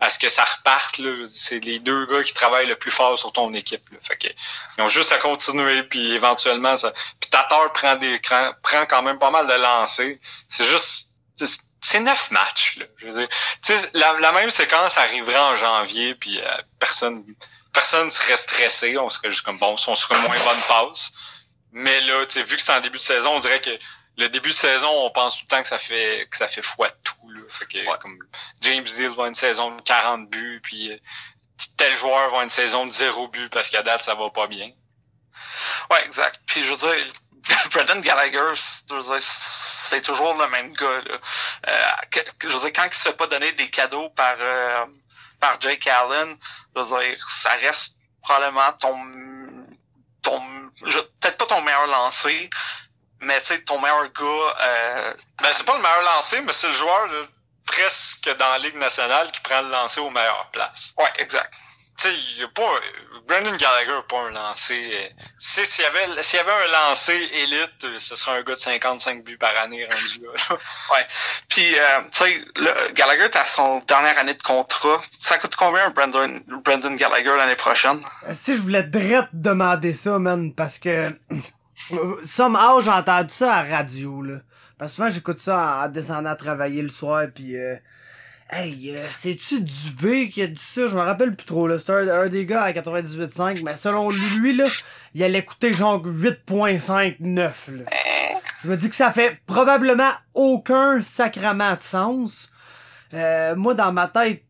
à ce que ça reparte c'est les deux gars qui travaillent le plus fort sur ton équipe là. fait que ils ont juste à continuer puis éventuellement ça puis Tatar prend des prend quand même pas mal de lancers c'est juste c'est neuf matchs là je veux dire la, la même séquence arriverait en janvier puis euh, personne personne serait stressé on serait juste comme bon on serait moins bonne passe mais là tu vu que c'est en début de saison on dirait que le début de saison, on pense tout le temps que ça fait que ça fait de tout. Là. Fait que, comme James Deal va une saison de 40 buts, puis euh, tel joueur va une saison de 0 buts parce qu'à date, ça va pas bien. Ouais, exact. Puis je veux dire, Brendan Gallagher, c'est toujours le même gars. Là. Euh, je veux dire, quand il se fait pas donner des cadeaux par euh, par Jake Allen, je veux dire, ça reste probablement ton ton peut-être pas ton meilleur lancé, mais tu ton meilleur gars. Euh, ben, c'est pas le meilleur lancé, mais c'est le joueur presque dans la Ligue nationale qui prend le lancer aux meilleures places. Ouais, exact. Tu sais, il a pas. Brendan Gallagher n'a pas un lancer. Euh, s'il y avait s'il y avait un lancer élite, euh, ce serait un gars de 55 buts par année rendu là. ouais. Puis euh, tu sais, Gallagher t'as son dernière année de contrat. Ça coûte combien Brendan, Brendan Gallagher l'année prochaine? Si je voulais direct demander ça, man, parce que Somehow, j'ai entendu ça à radio, là. Parce que souvent, j'écoute ça en, descendant à travailler le soir, puis euh, Hey, euh, c'est-tu Dubé qui a dit ça? Je me rappelle plus trop, là. C'était un, des gars à 98.5, mais selon lui, là, il allait coûter genre 8.59, là. Je me dis que ça fait probablement aucun sacrament de sens. Euh, moi, dans ma tête,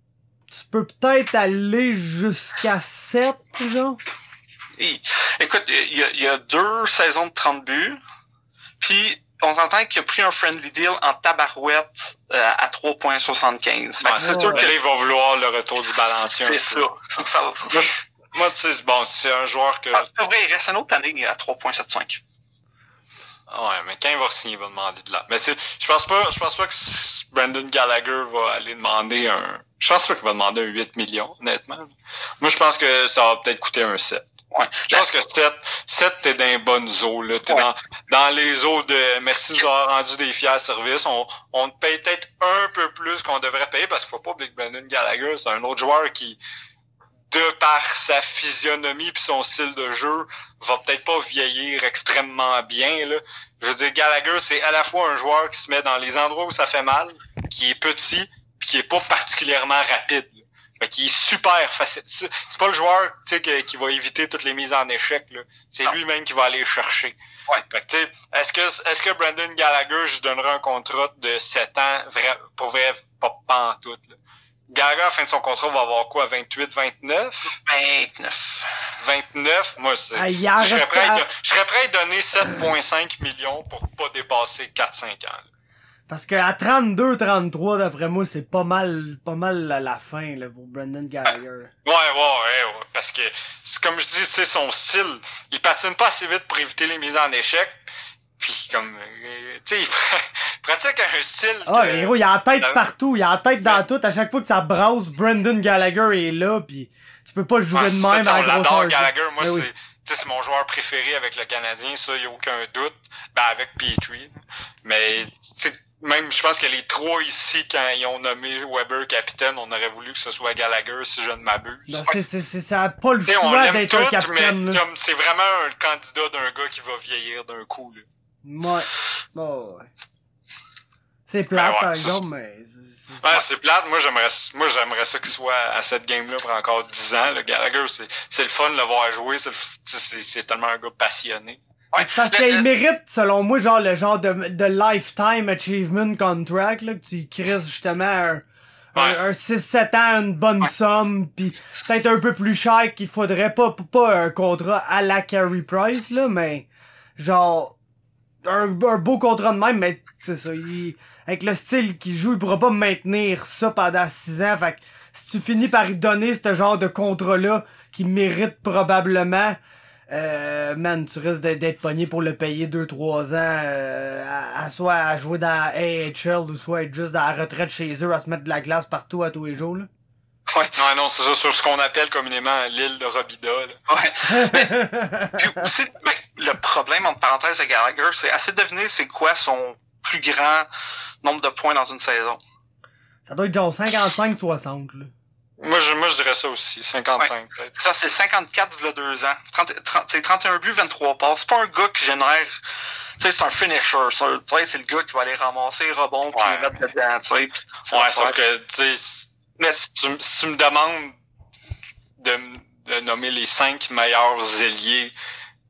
tu peux peut-être aller jusqu'à 7, genre. Écoute, il y, a, deux saisons de 30 buts, puis on s'entend qu'il a pris un friendly deal en tabarouette euh, à 3.75. c'est sûr qu'il va vouloir le retour du balancier. C'est ça. moi, tu sais, bon, c'est un joueur que... Ah, c'est vrai, il reste une autre année à 3.75. Ouais, mais quand il va signer, il va demander de là. Mais tu sais, je pense pas, je pense pas que Brandon Gallagher va aller demander un, je pense pas qu'il va demander un 8 millions, honnêtement. Moi, je pense que ça va peut-être coûter un 7. Ouais. Je pense que 7, 7 t'es dans les bonnes eaux. Là. T'es dans, dans les eaux de merci de avoir rendu des fiers services. On, on te paye peut-être un peu plus qu'on devrait payer parce qu'il faut pas oublier que Brandon Gallagher, c'est un autre joueur qui, de par sa physionomie puis son style de jeu, va peut-être pas vieillir extrêmement bien. Là. Je veux dire, Gallagher, c'est à la fois un joueur qui se met dans les endroits où ça fait mal, qui est petit, puis qui est pas particulièrement rapide. Fait qu'il est super facile. C'est pas le joueur qui va éviter toutes les mises en échec. C'est lui-même qui va aller chercher. Ouais. Fait que, est-ce que, est-ce que Brandon Gallagher, je donnerai un contrat de 7 ans, vrai, pour vrai, pas, pas en tout, là? Gallagher, à la fin de son contrat, va avoir quoi, 28, 29? 29. 29? Moi, c'est, ah, je, serais prêt à, je serais prêt à donner 7,5 millions pour pas dépasser 4-5 ans. Parce que à 32-33, d'après moi, c'est pas mal, pas mal la, fin là, pour Brendan Gallagher. Ouais, ouais, ouais, parce que c'est comme je dis, tu sais, son style, il patine pas assez vite pour éviter les mises en échec. Puis comme, euh, tu sais, il pratique un style. Ah, que, héros, il a la tête partout, il a la tête dans tout. À chaque fois que ça brasse, Brendan Gallagher est là, puis tu peux pas jouer de même à la Gallagher, moi, c'est c'est mon joueur préféré avec le Canadien, ça, il a aucun doute. Ben, avec Petrie. Mais, même, je pense que les trois ici, quand ils ont nommé Weber capitaine, on aurait voulu que ce soit Gallagher, si je ne m'abuse. Ben, c'est, c'est, c'est, ça a pas le choix d'être un capitaine. c'est vraiment un candidat d'un gars qui va vieillir d'un coup. Là. Ouais. Ouais. C'est plate, ben par exemple, mais... C'est, ouais, c'est plate. Moi, j'aimerais, moi, j'aimerais ça qu'il soit à cette game-là pour encore 10 ans. Le Gallagher, c'est, c'est le fun de le voir jouer. C'est, c'est, c'est tellement un gars passionné. Ouais, parce qu'il mérite, selon moi, genre le genre de, de lifetime achievement contract, là, que tu crises justement un, un, 6-7 ans, une bonne somme, puis peut-être un peu plus cher qu'il faudrait pas, pas un contrat à la Carey Price, là, mais genre un, un beau contrat de même, mais c'est ça, il, avec le style qu'il joue, il pourra pas maintenir ça pendant 6 ans, fait que si tu finis par lui donner ce genre de contrat-là, qui mérite probablement, euh, man, tu risques d'être pogné pour le payer 2-3 ans, euh, à, soit à jouer dans AHL ou soit être juste dans la retraite chez eux à se mettre de la glace partout à tous les jours. Là. Ouais. Ouais, non, c'est ça, sur ce qu'on appelle communément l'île de Robida. Là. Ouais. Puis aussi, ben, le problème, entre parenthèses, de Gallagher, c'est assez de deviner c'est quoi son plus grand nombre de points dans une saison. Ça doit être genre 55-60, là. Moi je, moi, je dirais ça aussi, 55 peut-être. Ça, c'est 54 il deux ans. 30, 30, c'est 31 buts, 23 passes. C'est pas un gars qui génère... Tu sais, c'est un finisher. C'est un- tu sais, c'est le gars qui va aller ramasser les rebonds puis Ouais. mettre dedans, tu sais. puis ça Ouais, sauf que, tu mais si tu, si tu me demandes de, de nommer les cinq meilleurs ailiers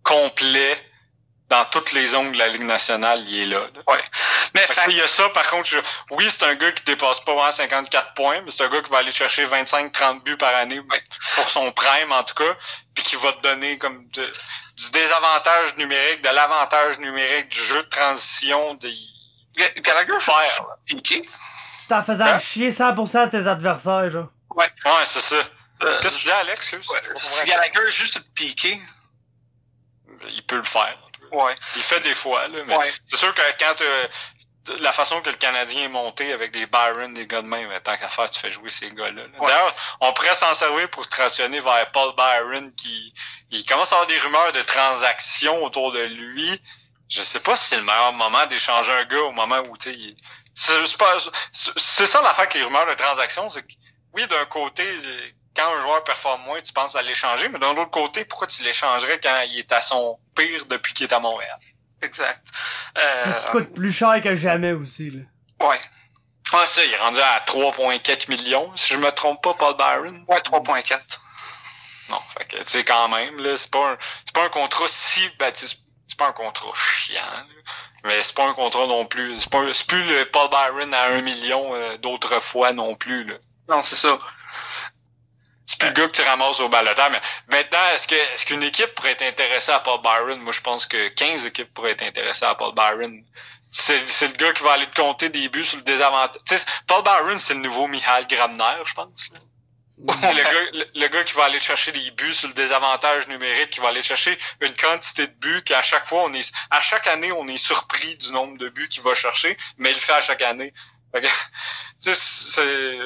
complets dans toutes les zones de la Ligue nationale, il est là. là. Mais Fait tu sais, fait- il y a ça, par contre, je- oui, c'est un gars qui dépasse pas vraiment 54 points, mais c'est un gars qui va aller chercher 25-30 buts par année pour son prime, en tout cas, puis qui va te donner comme de- du désavantage numérique, de l'avantage numérique, du jeu de transition, des... Ga- Gallagher, faire, faire. piqué. Tout en faisant Hein? chier 100% de tes adversaires, genre. Ouais, c'est ça. Euh, Qu'est-ce que tu dis, Alex? Ouais, si Gallagher est juste piqué, Il peut le faire. Ouais. Il fait des fois, là, mais Ouais. c'est sûr que quand euh, la façon que le Canadien est monté avec des Byron, des gars de même, tant qu'à faire, tu fais jouer ces gars-là. Ouais. D'ailleurs, on pourrait s'en servir pour transitionner vers Paul Byron qui il commence à avoir des rumeurs de transactions autour de lui. Je sais pas si c'est le meilleur moment d'échanger un gars au moment où tu sais. il- C'est c'est ça l'affaire avec les rumeurs de transactions, c'est que oui, d'un côté, quand un joueur performe moins, tu penses à l'échanger, mais d'un autre côté, pourquoi tu l'échangerais quand il est à son pire depuis qu'il est à Montréal? Exact. Euh, Qui coûte plus cher que jamais aussi, là. ouais. Ah, ça, il est rendu à 3,4 millions, si je me trompe pas, Paul Byron. Ouais, 3.4. Non, fait que, tu sais, quand même, là, c'est pas un, c'est pas un contrat si, ben, tu sais, c'est pas un contrat chiant, là. mais c'est pas un contrat non plus, c'est pas, c'est plus le Paul Byron à 1 million euh, d'autrefois non plus, là. Non, c'est ça. C'est plus le gars que tu ramasses au balotage, mais maintenant, est-ce que, est-ce qu'une équipe pourrait être intéressée à Paul Byron? Moi, je pense que 15 équipes pourraient être intéressées à Paul Byron. C'est, c'est le gars qui va aller te compter des buts sur le désavantage. Paul Byron, c'est le nouveau Michael Grabner, je pense, là. Le, gars, le, le gars qui va aller chercher des buts sur le désavantage numérique, qui va aller chercher une quantité de buts qu'à chaque fois on est, à chaque année on est surpris du nombre de buts qu'il va chercher, mais il le fait à chaque année. Fait que, c'est,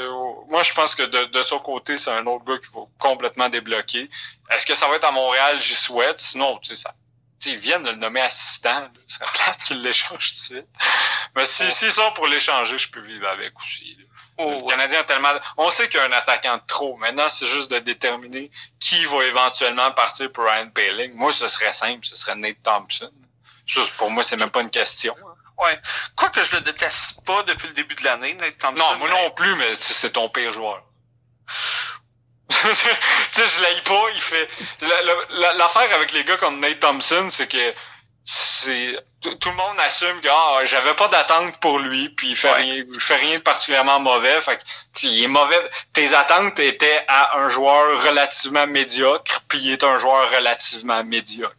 moi je pense que de, de son côté c'est un autre gars qui va complètement débloquer. Est-ce que ça va être à Montréal J'y souhaite? Sinon, tu sais ça. ils viennent de le nommer assistant, là. ce serait plate qu'ils l'échangent tout de suite. Mais si, s'ils sont pour l'échanger, je peux vivre avec aussi. là. Oh, le. Canadien a tellement. On sait qu'il y a un attaquant de trop. Maintenant, c'est juste de déterminer qui va éventuellement partir pour Ryan Paling. Moi, ce serait simple, ce serait Nate Thompson. Juste pour moi, c'est même pas une question. Quoi que je le déteste pas depuis le début de l'année, Nate Thompson. Non, moi non plus, mais c'est ton pire joueur. tu sais, je l'aille pas, il fait. la- la- la- L'affaire avec les gars comme Nate Thompson, c'est que. Tout tout le monde assume que ah, j'avais pas d'attente pour lui, puis il fait Ouais. rien, il fait rien de particulièrement mauvais. Fait que il est mauvais. Tes attentes étaient à un joueur relativement médiocre, puis il est un joueur relativement médiocre.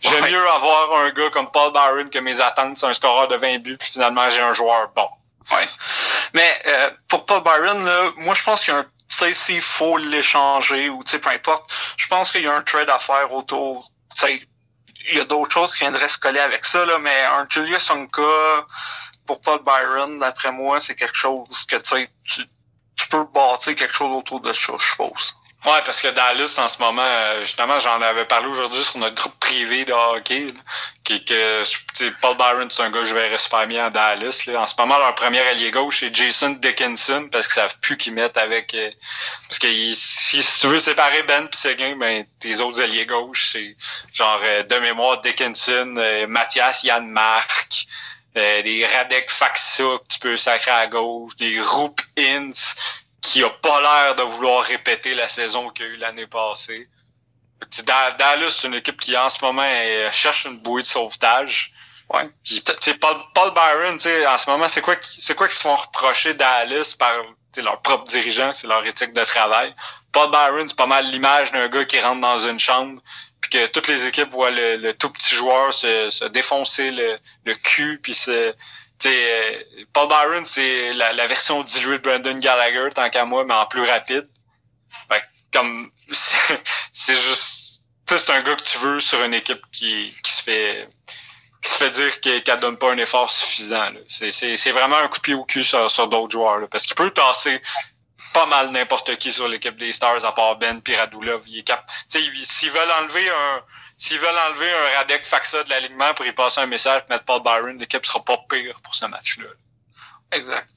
J'aime Ouais. mieux avoir un gars comme Paul Byron que mes attentes, c'est un scoreur de 20 buts, puis finalement j'ai un joueur bon. Ouais. Mais euh, pour Paul Byron, là, moi je pense qu'il y a un. Tu sais, s'il faut l'échanger ou tu sais, peu importe, je pense qu'il y a un trade à faire autour. Tu sais, il y a d'autres choses qui viendraient se coller avec ça, là, mais un Julius Onka pour Paul Byron, d'après moi, c'est quelque chose que tu sais, tu, tu peux bâtir quelque chose autour de ça, je suppose. Ouais, parce que Dallas, en ce moment, euh, justement, j'en avais parlé aujourd'hui sur notre groupe privé de hockey, là, qui que, Paul Byron, c'est un gars je verrais super bien à Dallas. Là. En ce moment, leur premier allié gauche, c'est Jason Dickinson, parce qu'ils savent plus qui mettre avec... euh, parce que si, si tu veux séparer Ben pis Seguin, ben, tes autres alliés gauche, c'est genre, euh, de mémoire, Dickinson, euh, Mathias Yann Marc, euh, des Radek Faxa tu peux sacrer à gauche, des Roop qui a pas l'air de vouloir répéter la saison qu'il y a eu l'année passée. Dallas, c'est une équipe qui, en ce moment, elle cherche une bouée de sauvetage. Ouais. Puis, tu sais, Paul, Paul Byron, tu sais, en ce moment, c'est quoi, qui- c'est quoi qu'ils se font reprocher Dallas par leur propre dirigeant, c'est leur éthique de travail. Paul Byron, c'est pas mal l'image d'un gars qui rentre dans une chambre, puis que toutes les équipes voient le, le tout petit joueur se, se défoncer le, le cul, puis se, euh, Paul Byron, c'est la, la version diluée de Brandon Gallagher, tant qu'à moi, mais en plus rapide. Fait que, comme, c'est juste, c'est un gars que tu veux sur une équipe qui, qui se fait, qui se fait dire qu'elle donne pas un effort suffisant. C'est vraiment un coup de pied au cul sur, sur d'autres joueurs, là, parce qu'il peut tasser pas mal n'importe qui sur l'équipe des Stars à part Ben cap... S'ils veulent enlever un s'ils veulent enlever un Radek Faxa de l'alignement pour y passer un message et mettre Paul Byron, l'équipe sera pas pire pour ce match-là. Exact.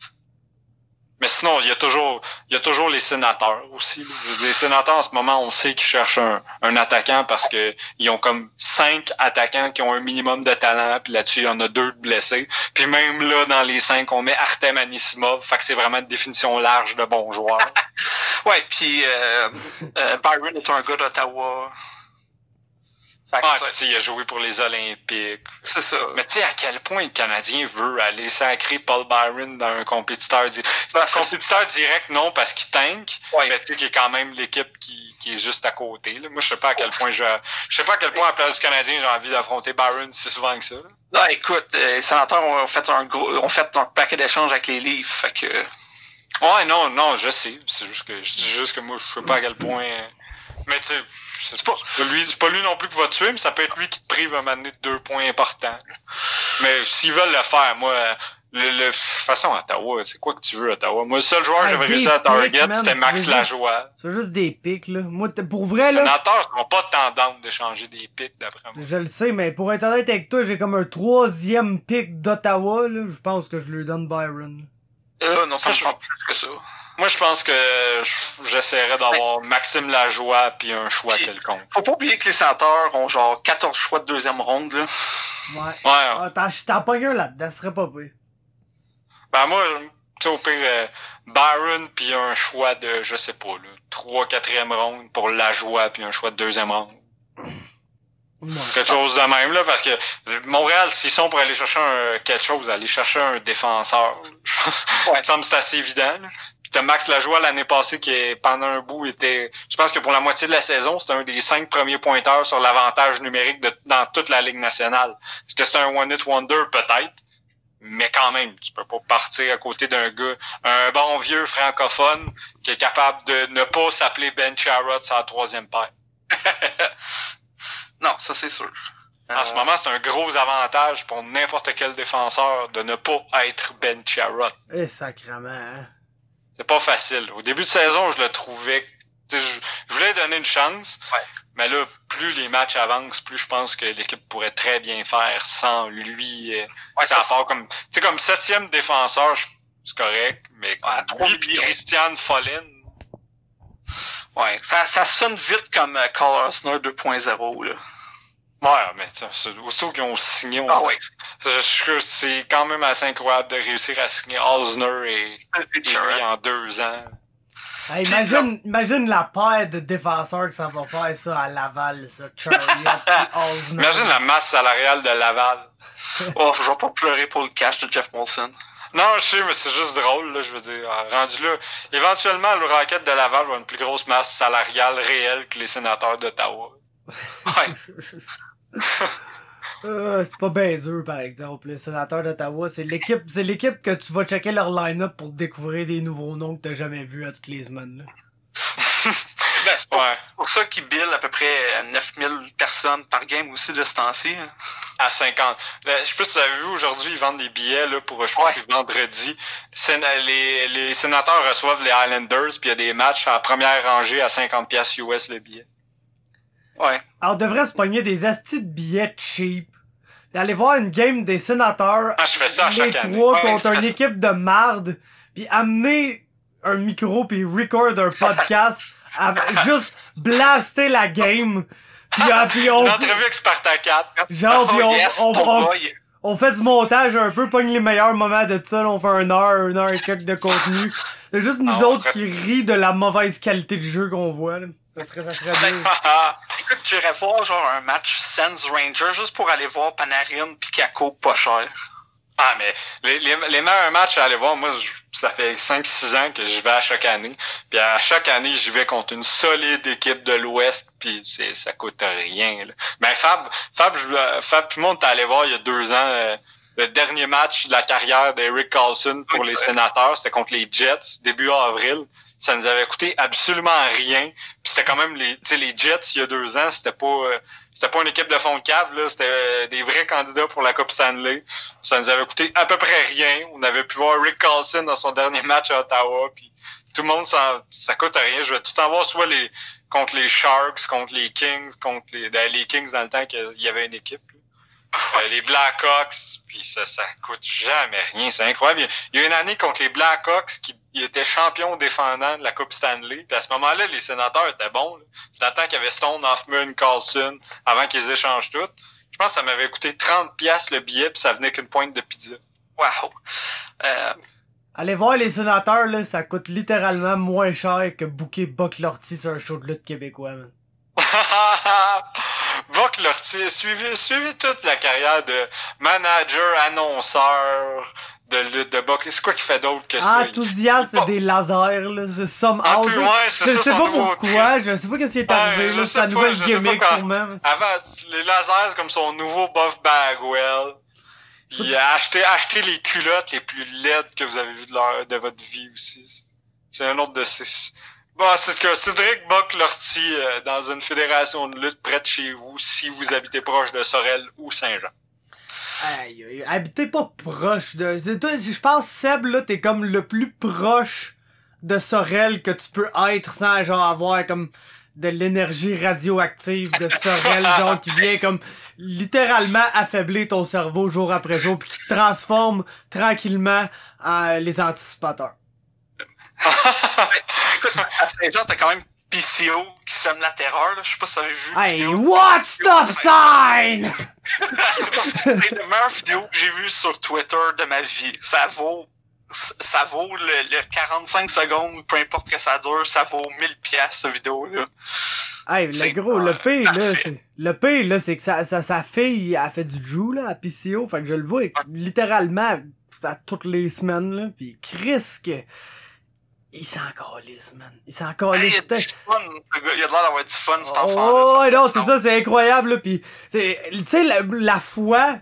Mais sinon, il y a toujours, il y a toujours les sénateurs aussi. Les sénateurs, en ce moment, on sait qu'ils cherchent un, un, attaquant parce que ils ont comme cinq attaquants qui ont un minimum de talent, puis là-dessus, il y en a deux blessés. Puis même là, dans les cinq, on met Artem Anisimov, fait que c'est vraiment une définition large de bons joueurs. ouais, puis euh, euh, Byron est un gars d'Ottawa. Ouais, pis il a joué pour les Olympiques. C'est ça. Mais tu sais à quel point le Canadien veut aller sacrer Paul Byron dans un compétiteur direct. Ben, un compétiteur direct, non, parce qu'il tank. Ouais. Mais tu sais, qui est quand même l'équipe qui, qui est juste à côté. Là. Moi, je sais pas à quel point je. Je sais pas à quel point à la place du Canadien j'ai envie d'affronter Byron si souvent que ça. Non, écoute, euh, les sénateurs ont fait un gros. ont fait un paquet d'échanges avec les livres. Fait que. Ouais, non, non, je sais. C'est juste que je dis juste que moi, je sais pas à quel point. Mais tu sais c'est pas, lui, pas lui non plus qui va te tuer, mais ça peut être lui qui te prive un moment donné de deux points importants. Mais s'ils veulent le faire, moi, le, le façon Ottawa, c'est quoi que tu veux Ottawa? Moi, le seul joueur que j'avais réussi à target, c'était Max Lajoie. C'est juste des pics, là. Moi, pour vrai, là. Les sénateurs n'ont pas tendance d'échanger des pics, d'après moi. Je le sais, mais pour être honnête avec toi, j'ai comme un troisième pic d'Ottawa, là. Je pense que je lui donne Byron. Euh, non, ça, je pense plus que ça. Moi, je pense que j'essaierais d'avoir Maxime Lajoie puis un choix quelconque. Faut pas oublier que les sénateurs ont genre 14 choix de deuxième ronde, là. Ouais. Ouais. Ah, T'en pognes un là-dedans, ce serait pas pire. Ben, moi, tu sais, au pire, euh, Byron puis un choix de, je sais pas, là, 3 4e ronde pour Lajoie puis un choix de deuxième ronde. Quelque chose de même, là, parce que Montréal, s'ils sont pour aller chercher un, quelque chose, aller chercher un défenseur, ouais. ça me semble c'est assez évident. Là. T'as Max Lajoie l'année passée qui est, pendant un bout était, je pense que pour la moitié de la saison, c'était un des cinq premiers pointeurs sur l'avantage numérique de, dans toute la Ligue nationale. Est-ce que c'est un one-hit wonder? Peut-être. Mais quand même, tu peux pas partir à côté d'un gars, un bon vieux francophone qui est capable de ne pas s'appeler Ben Charrot sa troisième paire. non, ça c'est sûr. En ce euh, moment, c'est un gros avantage pour n'importe quel défenseur de ne pas être Ben Charrot. Eh, sacrement, hein? C'est pas facile. Au début de saison, je le trouvais. Je, je voulais donner une chance. Mais là, plus les matchs avancent, plus je pense que l'équipe pourrait très bien faire sans lui. Euh, ouais, ça part comme. Tu sais, comme septième défenseur, c'est correct, mais comme lui puis Christian Follin. Ouais, ça, ça sonne vite comme euh, Call Osner 2.0 là. Ouais, mais c'est aussitôt qu'ils ont signé, on ah, ouais. c'est quand même assez incroyable de réussir à signer Osner et, et en deux ans. Hey, imagine, imagine la paire de défenseurs que ça va faire ça à Laval, ça, Osner. Imagine la masse salariale de Laval. oh, je vais pas pleurer pour le cash de Jeff Molson. Non, je sais, mais c'est juste drôle, là, je veux dire. Rendu là, éventuellement, le Rocket de Laval va avoir une plus grosse masse salariale réelle que les sénateurs d'Ottawa. Ouais. Euh, c'est pas bien dur, par exemple. Les sénateurs d'Ottawa, c'est l'équipe, c'est l'équipe que tu vas checker leur line-up pour découvrir des nouveaux noms que t'as jamais vus à toutes les semaines. ben, c'est pour, pour, ça qu'ils billent à peu près 9000 personnes par game aussi de ce temps-ci. Hein. À 50. Ben, je sais pas si vous avez vu, aujourd'hui, ils vendent des billets là, pour, je pense, ouais. c'est vendredi. Les, les sénateurs reçoivent les Islanders, puis il y a des matchs à première rangée à 50 pièces US le billet. Ouais. Alors, on devrait se pogner des astis de billets cheap. Aller voir une game des sénateurs. Ah, je fais ça à les trois contre une équipe de marde. Puis amener un micro puis record un podcast. juste blaster la game. Puis, euh, puis on. Une entrevue avec Spartacat. Genre, puis on, oh, on, on, on, fait du montage un peu, pogne les meilleurs moments de ça. on fait un heure, une heure et quelques de contenu. C'est juste nous ah, autres qui rient de la mauvaise qualité du jeu qu'on voit. Là. Ça serait, ça serait bien. Écoute, j'irais voir genre un match Sens Ranger juste pour aller voir Panarin pis Kako pas cher. Ah, mais les, les, les meilleurs matchs à aller voir, moi, ça fait 5-6 ans que je vais à chaque année. Puis à chaque année, j'y vais contre une solide équipe de l'Ouest, puis c'est ça coûte rien. Là. Ben Fab, Fab, Fab puis moi, on allé voir il y a deux ans euh, le dernier match de la carrière d'Eric Carlson pour les sénateurs. C'était contre les Jets, début avril ça nous avait coûté absolument rien. Puis c'était quand même les, les Jets il y a deux ans, c'était pas euh, c'était pas une équipe de fond de cave, là, c'était euh, des vrais candidats pour la Coupe Stanley. Ça nous avait coûté à peu près rien. On avait pu voir Rick Carlson dans son dernier match à Ottawa. Puis tout le monde, ça, ça coûte rien. Je vais tout avoir soit les contre les Sharks, contre les Kings, contre les, ben, les Kings dans le temps qu'il y avait une équipe. Euh, les Blackhawks, puis ça, ça coûte jamais rien. C'est incroyable. Il y a une année contre les Blackhawks qui étaient champions défendants de la Coupe Stanley. Puis à ce moment-là, les sénateurs étaient bons. C'est dans le temps qu'il y avait Stone, Hoffman, Carlson, avant qu'ils échangent tout. Je pense que ça m'avait coûté 30 pièces le billet, puis ça venait qu'une pointe de pizza. Wow. Euh... Allez voir les sénateurs, là, ça coûte littéralement moins cher que booker Buck Lorty sur un show de lutte québécois, man. Buck Lortie, suivez, suivez toute la carrière de manager, annonceur de lutte de Buck. C'est quoi qu'il fait d'autre que ça? Enthousiaste des lasers, là. C'est some Ah, ouais, c'est Je ça, sais pas pourquoi, truc. je sais pas qu'est-ce qui est Ouais, arrivé, je là. Sa nouvelle je gimmick, quand- sûrement. Avant, les lasers, comme son nouveau Buff Bagwell. Puis euh, acheter, acheter les culottes les plus laides que vous avez vues de, leur, de votre vie aussi. C'est un autre de ces... Bon, c'est que Cédric Buck Lortie euh, dans une fédération de lutte près de chez vous si vous habitez proche de Sorel ou Saint-Jean. Aïe, aïe, habitez pas proche de. Je pense, Seb, là, t'es comme le plus proche de Sorel que tu peux être sans, genre, avoir comme de l'énergie radioactive de Sorel, genre, qui vient comme littéralement affaiblir ton cerveau jour après jour, puis qui te transforme tranquillement en les anticipateurs. Écoute, à Saint-Jean, t'as quand même PCO qui sème la terreur, là. Je sais pas si t'avais vu. la Hey, vidéo. what stop sign? C'est la meilleure vidéo que j'ai vue sur Twitter de ma vie. Ça vaut, ça vaut le, le 45 secondes, peu importe que ça dure, ça vaut 1000 pièces cette vidéo-là. Hey, le gros, le pire, là, c'est, le pire, là, c'est que sa, sa, sa fille, elle fait du Drew, là, à PCO, fait que je le vois littéralement à toutes les semaines, là, pis Chris, que, il s'en calisse, man. Il s'en calisse. il a du fun. Il a l'air d'avoir du fun, cet enfant-là. Oh, non, c'est ça, c'est incroyable, là, pis, c'est, tu sais, la, la fois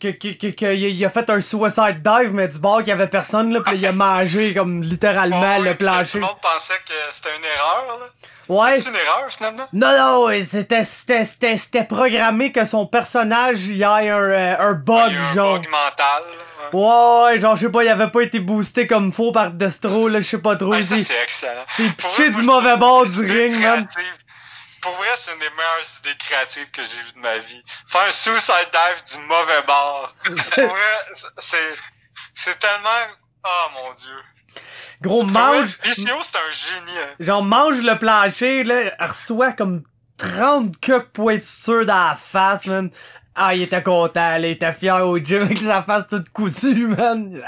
que, que, que, que il a- il a fait un suicide dive, mais du bord qu'il y avait personne, là, pis il a mangé, comme, littéralement, oui, le Tout plancher. le monde pensait que c'était une erreur, là. Ouais. C'est une erreur, finalement? Non, non, ouais, c'était, c'était, c'était, c'était programmé que son personnage y ait un, euh, un bug, Il y a un genre. bug mental. Ouais, ouais, genre, je sais pas, il avait pas été boosté comme faux par Destro, là, je sais pas trop. Ouais, ça, c'est, excellent. c'est pitché du mauvais bord du ring, man. Pour vrai, c'est une des meilleures idées créatives que j'ai vues de ma vie. Faire un suicide dive du mauvais bord. Pour vrai, c'est, c'est tellement, oh mon dieu. Gros, Pour vrai, mange, PCO, c'est un génie. hein. genre, mange le plancher, là, elle reçoit comme 30 queues pointures dans la face, man. Ah, il était content, là, il était fier au gym avec sa face toute cousue, man.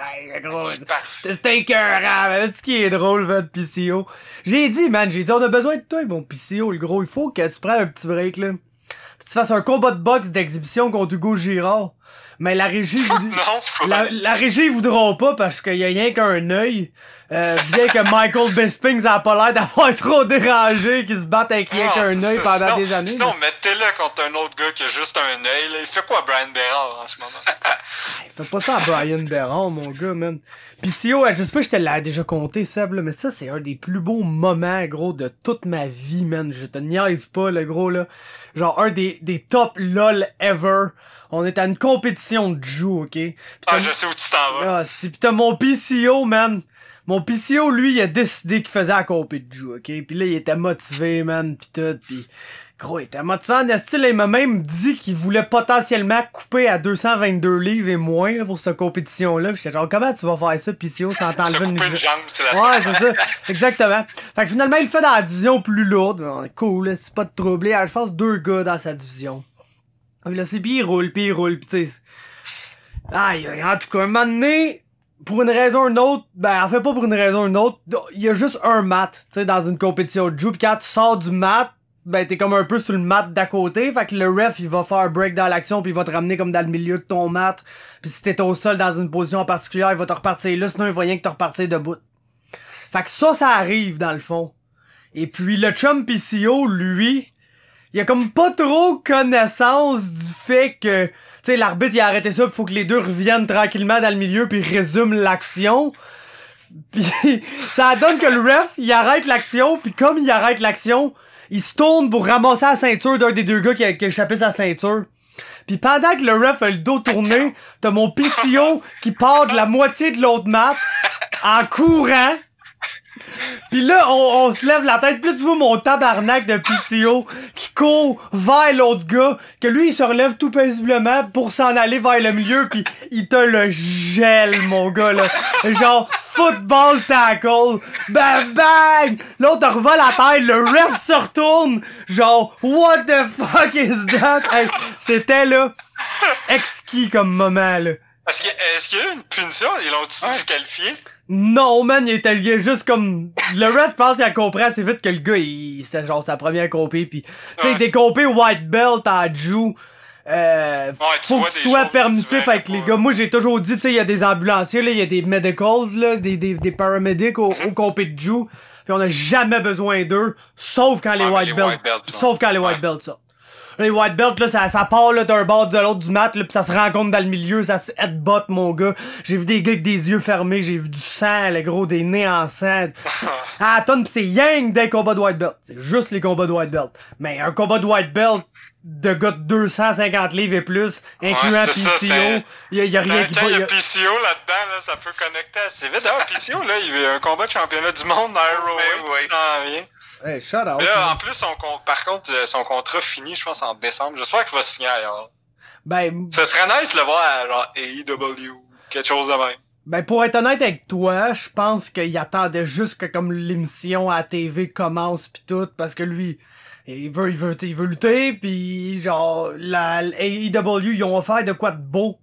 C'était écœurant, man. C'est ce qui est drôle, man, PCO. J'ai dit, man, j'ai dit, on a besoin de toi, mon PCO, le gros. Il faut que tu prennes un petit break, là. Puis tu fasses un combat de boxe d'exhibition contre Hugo Girard. Mais la régie, vous- la, la régie, voudront pas parce qu'il y a rien qu'un œil. Euh, bien que Michael Bisping, ça a pas l'air d'avoir trop dérangé, qu'il se batte avec rien qu'un œil pendant Sinon- des années. Sinon, mettez-le contre un autre gars qui a juste un œil. là. Il fait quoi, Brian Berard, en ce moment? Hey, Fais pas ça à Brian Berron, mon gars, man. Pis si, oh, je sais pas, je te l'ai déjà compté, Seb, là, mais ça, c'est un des plus beaux moments, gros, de toute ma vie, man. Je te niaise pas, le gros, là. Genre, un des, des top LOL ever. On est à une compétition de jeu, ok? Pis Ah, je sais où tu t'en vas. ah, si pis t'as mon PCO, man. Mon PCO, lui, il a décidé qu'il faisait la compé de jeu, ok? Pis là, il était motivé, man, pis tout, pis... Gros, il était motivé en il m'a même dit qu'il voulait potentiellement couper à 222 livres et moins, là, pour cette compétition-là. J'étais genre, comment tu vas faire ça, PCO, sans t'enlever une... une jambe, c'est la Ouais, c'est ça. Exactement. Fait que finalement, il le fait dans la division plus lourde. On est Cool, c'est pas de trouble. Il y a, je pense, deux gars dans sa division. Là, c'est pis il roule, pis il roule, pis tu sais. Aïe, en tout cas, un moment donné, pour une raison ou une autre, ben, en fait, pas pour une raison ou une autre, il y a juste un mat, tu sais, dans une compétition de jeu, pis quand tu sors du mat, ben, t'es comme un peu sur le mat d'à côté, fait que le ref, il va faire un break dans l'action, puis il va te ramener comme dans le milieu de ton mat, puis si t'es au sol dans une position en particulier, il va te repartir là, sinon il va rien que te repartir debout. Fait que ça, ça arrive, dans le fond. Et puis, le chum PCO, lui, il a comme pas trop connaissance du fait que, tu sais, l'arbitre, il a arrêté ça, pis faut que les deux reviennent tranquillement dans le milieu, puis résument l'action. Puis, ça donne que le ref, il arrête l'action, puis comme il arrête l'action, il se tourne pour ramasser la ceinture d'un des deux gars qui a, qui a échappé sa ceinture. Puis pendant que le ref a le dos tourné, t'as mon PCO qui part de la moitié de l'autre map en courant. Pis là, on, on se lève la tête, pis là, tu vois mon tabarnak de PCO qui court vers l'autre gars, que lui, il se relève tout paisiblement pour s'en aller vers le milieu, pis il te le gèle, mon gars, là. Genre, football tackle, bang bang! L'autre revole la tête, le ref se retourne, genre, what the fuck is that? Hey, c'était, là, exquis comme moment, là. Est-ce qu'il y, a- y eu une punition? Ils l'ont disqualifié? Non, man, il était lié juste comme. Le ref, pense qu'il a compris assez vite que le gars, il... c'était genre sa première compé. Pis, tu sais, Ouais. des compés white belt à Jew. Euh, faut que tu sois permissif tu avec les gars. Moi, j'ai toujours dit, tu sais, il y a des ambulanciers, là, il y a des medicals, là, des, des, des paramedics au, au compé de Jew. Puis on a jamais besoin d'eux, sauf quand les Ouais, white les belts. white belts, ouais. sauf quand les white belts sortent. Les white belts, là, ça, ça part là, d'un bord de l'autre du mat, là, pis ça se rencontre dans le milieu, ça se headbutt, mon gars. J'ai vu des gars avec des yeux fermés, j'ai vu du sang, le gros, des nez en sang. ah, tonne, pis c'est yang des combats de white belt. C'est juste les combats de white belt. Mais un combat de white belt de gars de 250 livres et plus, incluant ça, PCO, c'est- y a, y a rien qui il y a PCO là-dedans, là, ça peut connecter assez vite. D'ailleurs, PCO, là, il y a un combat de championnat du monde dans Ben ROH oui. Hey, là, en plus, son con- par contre, euh, son contrat finit, je pense, en décembre. J'espère qu'il va signer ailleurs. Ben, Ce serait nice de le voir à genre AEW, quelque chose de même. Ben pour être honnête avec toi, je pense qu'il attendait juste que comme l'émission à la TV commence pis tout parce que lui il veut il veut il veut lutter puis genre la AEW ils ont offert de quoi de beau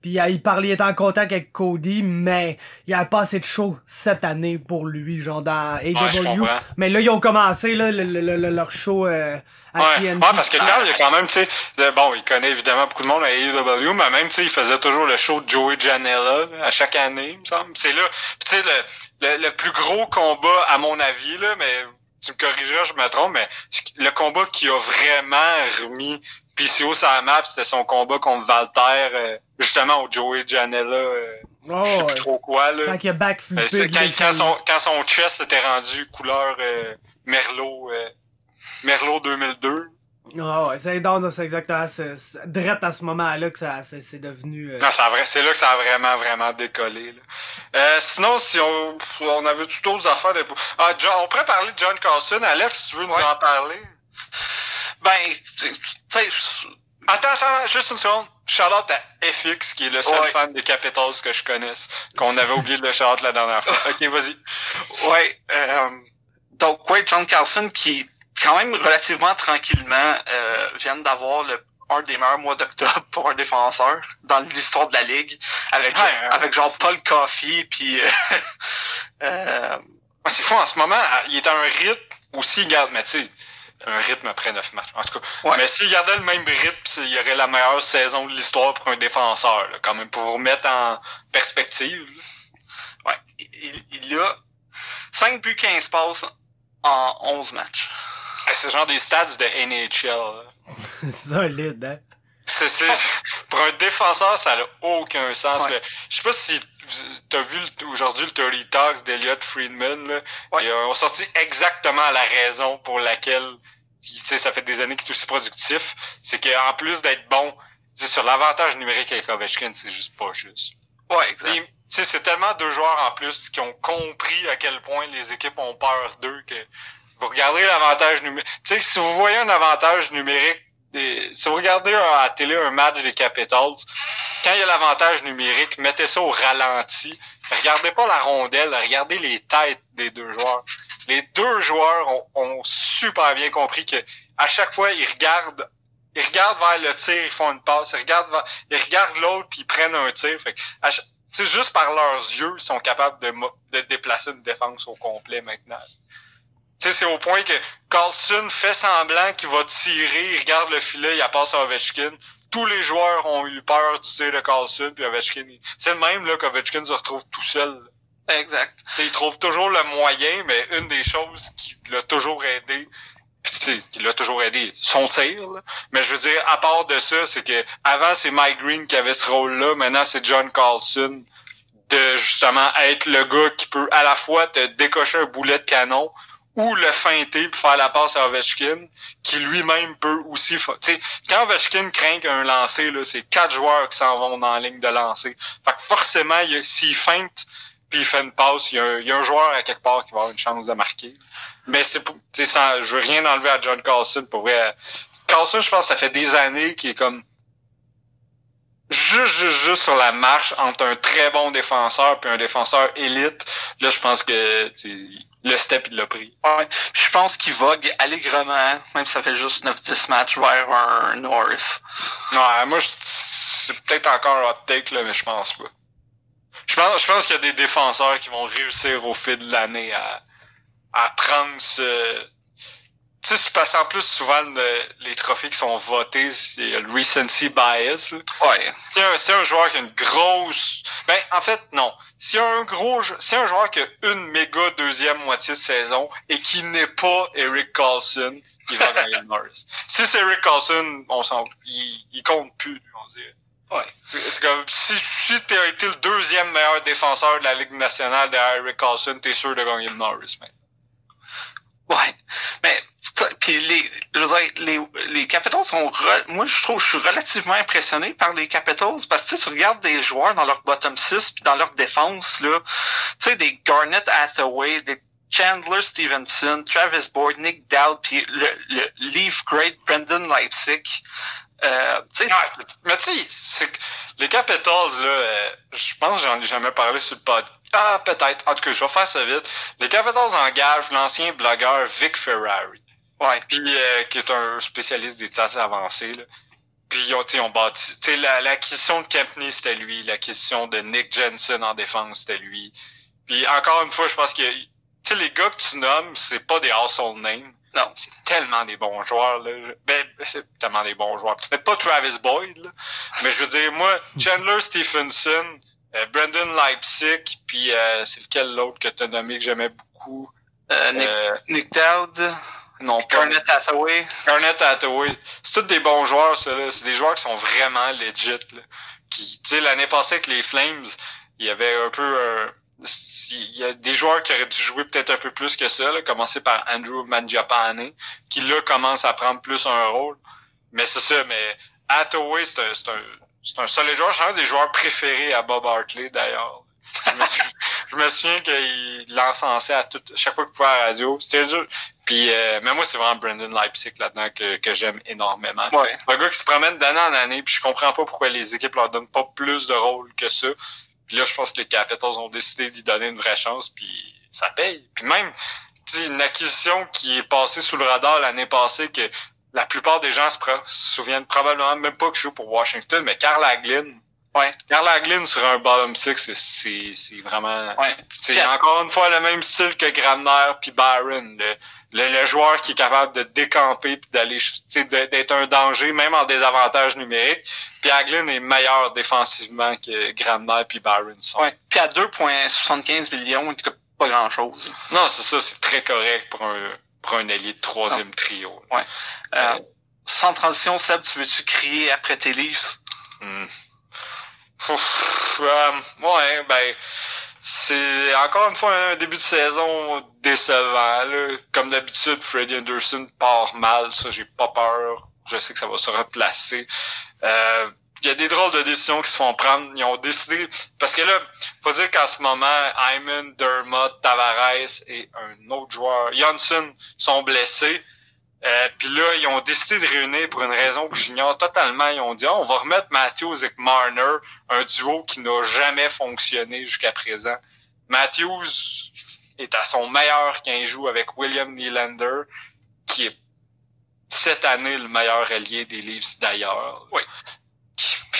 puis il parlait il était en contact avec Cody mais il a pas assez de show cette année pour lui genre dans AEW comprends. mais là ils ont commencé là le- le- le- leur show euh, à Ouais, TNT. ouais, parce que Carl, il y a quand même, tu sais, bon, il connaît évidemment beaucoup de monde à AEW, mais même, tu sais, il faisait toujours le show de Joey Janela à chaque année, il me semble. C'est là, tu sais, le, le, le plus gros combat, à mon avis, là, mais tu me corrigeras, je me trompe, mais le combat qui a vraiment remis PCO sur la map, c'était son combat contre Valter, euh, justement, au Joey Janela, euh, Oh, je sais ouais. plus trop quoi, là. quand il a Euh, backflippé quand, son, quand son chest était rendu couleur euh, Merlot, euh, Merlot 2002. Ah ouais, c'est non, non, c'est exactement c'est, direct à ce moment-là que ça c'est, devenu euh, Non, c'est là que ça a vraiment, vraiment décollé. Là. Euh, sinon, si on, on avait tout d'autres affaires. De... Ah, John, on pourrait parler de John Carlson. Alex, si tu veux nous Ouais. en parler? Ben, tu sais, Attends, attends, juste une seconde. Shout-out à FX, qui est le seul Ouais. fan des Capitals que je connaisse, qu'on avait oublié de le shout la dernière fois. Ok, vas-y. Ouais. Euh, donc, ouais, John Carlson qui, quand même relativement tranquillement, euh, vient d'avoir le un des meilleurs mois d'octobre pour un défenseur dans l'histoire de la ligue, avec Ouais, ouais. avec genre Paul Coffey puis euh, euh, c'est fou, en ce moment, il est à un rythme aussi, garde, mais tu sais, un rythme après neuf matchs. En tout cas, Ouais. mais s'il gardait le même rythme, il y aurait la meilleure saison de l'histoire pour un défenseur, là, quand même, pour vous remettre en perspective. là. ouais, il, il a 5 buts 15 passes en 11 matchs. Ah, C'est genre des stats de NHL. là. solide hein? C'est, c'est, pour un défenseur, ça n'a aucun sens. Ouais. mais Je sais pas si t'as vu aujourd'hui le 30 Talks d'Eliott Friedman. Là. Ouais. Ils ont sorti exactement la raison pour laquelle tu sais, ça fait des années qu'il est aussi productif. C'est qu'en plus d'être bon, tu sais, sur l'avantage numérique avec Ovechkin, c'est juste pas juste. Ouais, exact. tu sais, c'est tellement deux joueurs en plus qui ont compris à quel point les équipes ont peur d'eux que vous regardez l'avantage numérique. Tu sais, si vous voyez un avantage numérique, si vous regardez un- à la télé un match des Capitals, quand il y a l'avantage numérique, mettez ça au ralenti. Regardez pas la rondelle, regardez les têtes des deux joueurs. Les deux joueurs ont, super bien compris que à chaque fois, ils regardent ils regardent vers le tir, ils font une passe, ils regardent vers, ils regardent l'autre puis ils prennent un tir. Fait que, juste par leurs yeux, ils sont capables de, de déplacer une défense au complet maintenant. Tu sais, c'est au point que Carlson fait semblant qu'il va tirer, il regarde le filet, il passe à Ovechkin. Tous les joueurs ont eu peur du tir de Carlson, puis Ovechkin, c'est le même là qu'Ovechkin se retrouve tout seul. Exact. Il trouve toujours le moyen, mais une des choses qui l'a toujours aidé, qui l'a toujours aidé, son tir. là. Mais je veux dire, à part de ça, c'est que avant c'est Mike Green qui avait ce rôle-là, maintenant c'est John Carlson de justement être le gars qui peut à la fois te décocher un boulet de canon ou le feinter pour faire la passe à Ovechkin, qui lui-même peut aussi... fa- Tu sais, quand Ovechkin craint un lancer, c'est quatre joueurs qui s'en vont dans la ligne de lancer. Fait que forcément, s'il feinte puis il fait une passe, il y, a un, joueur à quelque part qui va avoir une chance de marquer. Mais c'est pour, sans, je veux rien enlever à John Carlson. Pour vrai, Carlson, je pense ça fait des années qu'il est comme juste, juste, juste sur la marche entre un très bon défenseur puis un défenseur élite. Là, je pense que le step, il l'a pris. Ouais. Je pense qu'il vogue allègrement, même si ça fait juste 9-10 matchs, vers un Norris. Ouais, moi, c'est peut-être encore un hot take, là, mais je pense pas. Je pense, je pense qu'il y a des défenseurs qui vont réussir au fil de l'année à, à prendre ce, tu sais, c'est parce qu'en plus, souvent, les trophées qui sont votés, c'est le recency bias. Ouais. Si un, si un joueur qui a une grosse... Ben, en fait, non. Si un gros... Si un joueur qui a une méga deuxième moitié de saison et qui n'est pas Eric Carlson, il va gagner le Norris. Si c'est Eric Carlson, on s'en... Il, il compte plus, on dirait. Ouais. C'est comme, si, si t'as été le deuxième meilleur défenseur de la Ligue nationale derrière Eric Carlson, t'es sûr de gagner le Norris, mec. Ouais. Mais puis les, je veux dire, les, les Capitals sont, moi je trouve, je suis relativement impressionné par les Capitals parce que tu regardes des joueurs dans leur bottom 6 puis dans leur défense là, tu sais des Garnett Hathaway, des Chandler Stevenson, Travis Boyd, Nick Dowd puis le, le Leaf Great Brendan Leipzig. Euh, ouais, mais tu sais, les Capitals là, euh, je pense que j'en ai jamais parlé sur le podcast. Ah, peut-être. En tout cas, je vais faire ça vite. Les Capitals engagent l'ancien blogueur Vic Ferrari. Ouais, puis euh, qui est un spécialiste des tasses avancées. Là. Puis ils ont, ont bâti. L'acquisition de Kempney, c'était lui. L'acquisition de Nick Jensen en défense, c'était lui. Puis encore une fois, je pense que tu les gars que tu nommes, c'est pas des household names. Non, c'est tellement des bons joueurs. Là. Ben, c'est tellement des bons joueurs. Peut-être pas Travis Boyd, là, mais je veux dire, moi, Chandler Stephenson, euh, Brendan Leipzig, puis euh, c'est lequel l'autre que tu as nommé que j'aimais beaucoup? Euh, Nick, Nick Dowd. Non, Garnett Hathaway. Garnett Hathaway. C'est tous des bons joueurs, ça, là. C'est des joueurs qui sont vraiment legit, là. Qui, tu sais, l'année passée avec les Flames, il y avait un peu euh, il y a des joueurs qui auraient dû jouer peut-être un peu plus que ça, là, commencer par Andrew Mangiapane, qui là commence à prendre plus un rôle. Mais c'est ça, mais Hathaway, c'est un, c'est un, c'est un solide joueur. Je pense des joueurs préférés à Bob Hartley, d'ailleurs. Je me souviens, je me souviens qu'il l'encensait à tout, chaque fois qu'il pouvait à la radio. C'était dur. Puis, euh, mais moi, c'est vraiment Brendan Leipzig là-dedans que, que j'aime énormément. Ouais. Un gars qui se promène d'année en année, puis je comprends pas pourquoi les équipes leur donnent pas plus de rôle que ça. Puis là, je pense que les Capitals ont décidé d'y donner une vraie chance, puis ça paye. Puis même, une acquisition qui est passée sous le radar l'année passée, que la plupart des gens se, souviennent probablement même pas que je joue pour Washington, mais Carl Aglin, Ouais. Carl Aglin sur un bottom six, c'est, c'est vraiment, ouais. c'est encore une fois le même style que Gramner puis Byron, le, le, joueur qui est capable de décamper puis d'aller, d'être un danger, même en désavantage numérique. Puis Aglin est meilleur défensivement que Gramner puis Byron sont. Ouais. Puis à 2,75 millions, il coûte pas grand chose. Non, c'est ça, c'est très correct pour un, pour un allié de troisième trio. Ouais. Euh, sans transition, Seb, tu veux-tu crier après tes livres? Hmm. Euh, ouais, ben, c'est encore une fois un début de saison décevant. Là. Comme d'habitude, Freddie Anderson part mal, ça j'ai pas peur. Je sais que ça va se replacer. Euh, il y a des drôles de décisions qui se font prendre. Ils ont décidé. Parce que là, faut dire qu'en ce moment, Hyman, Dermott, Tavares et un autre joueur, Johnson, sont blessés. Euh, puis là, ils ont décidé de réunir pour une raison que j'ignore totalement. Ils ont dit on va remettre Matthews et Marner, un duo qui n'a jamais fonctionné jusqu'à présent. Matthews est à son meilleur quand il joue avec William Nylander, qui est cette année le meilleur allié des Leafs d'ailleurs. Oui.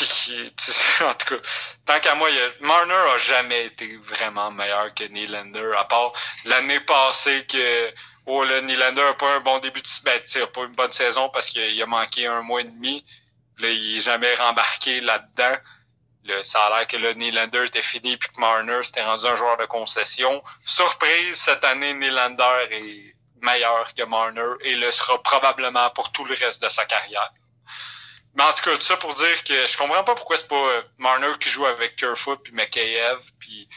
Puis, en tout cas, tant qu'à moi, Marner a jamais été vraiment meilleur que Nylander, à part l'année passée que oh, le Nylander a pas un bon début de ben, a pas une bonne saison parce qu'il a manqué un mois et demi. Là, il est jamais rembarqué là-dedans. Le, ça a l'air que le Nylander était fini puis que Marner s'était rendu un joueur de concession. Surprise, cette année, Nylander est meilleur que Marner et le sera probablement pour tout le reste de sa carrière. Mais en tout cas, tout ça pour dire que je comprends pas pourquoi c'est pas euh, Marner qui joue avec Kerfoot puis McKayev puis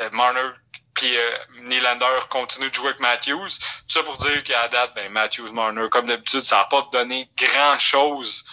euh, Marner puis euh, Nylander continue de jouer avec Matthews. Tout ça pour dire qu'à date, ben Matthews, Marner, comme d'habitude, ça n'a pas donné grand chose.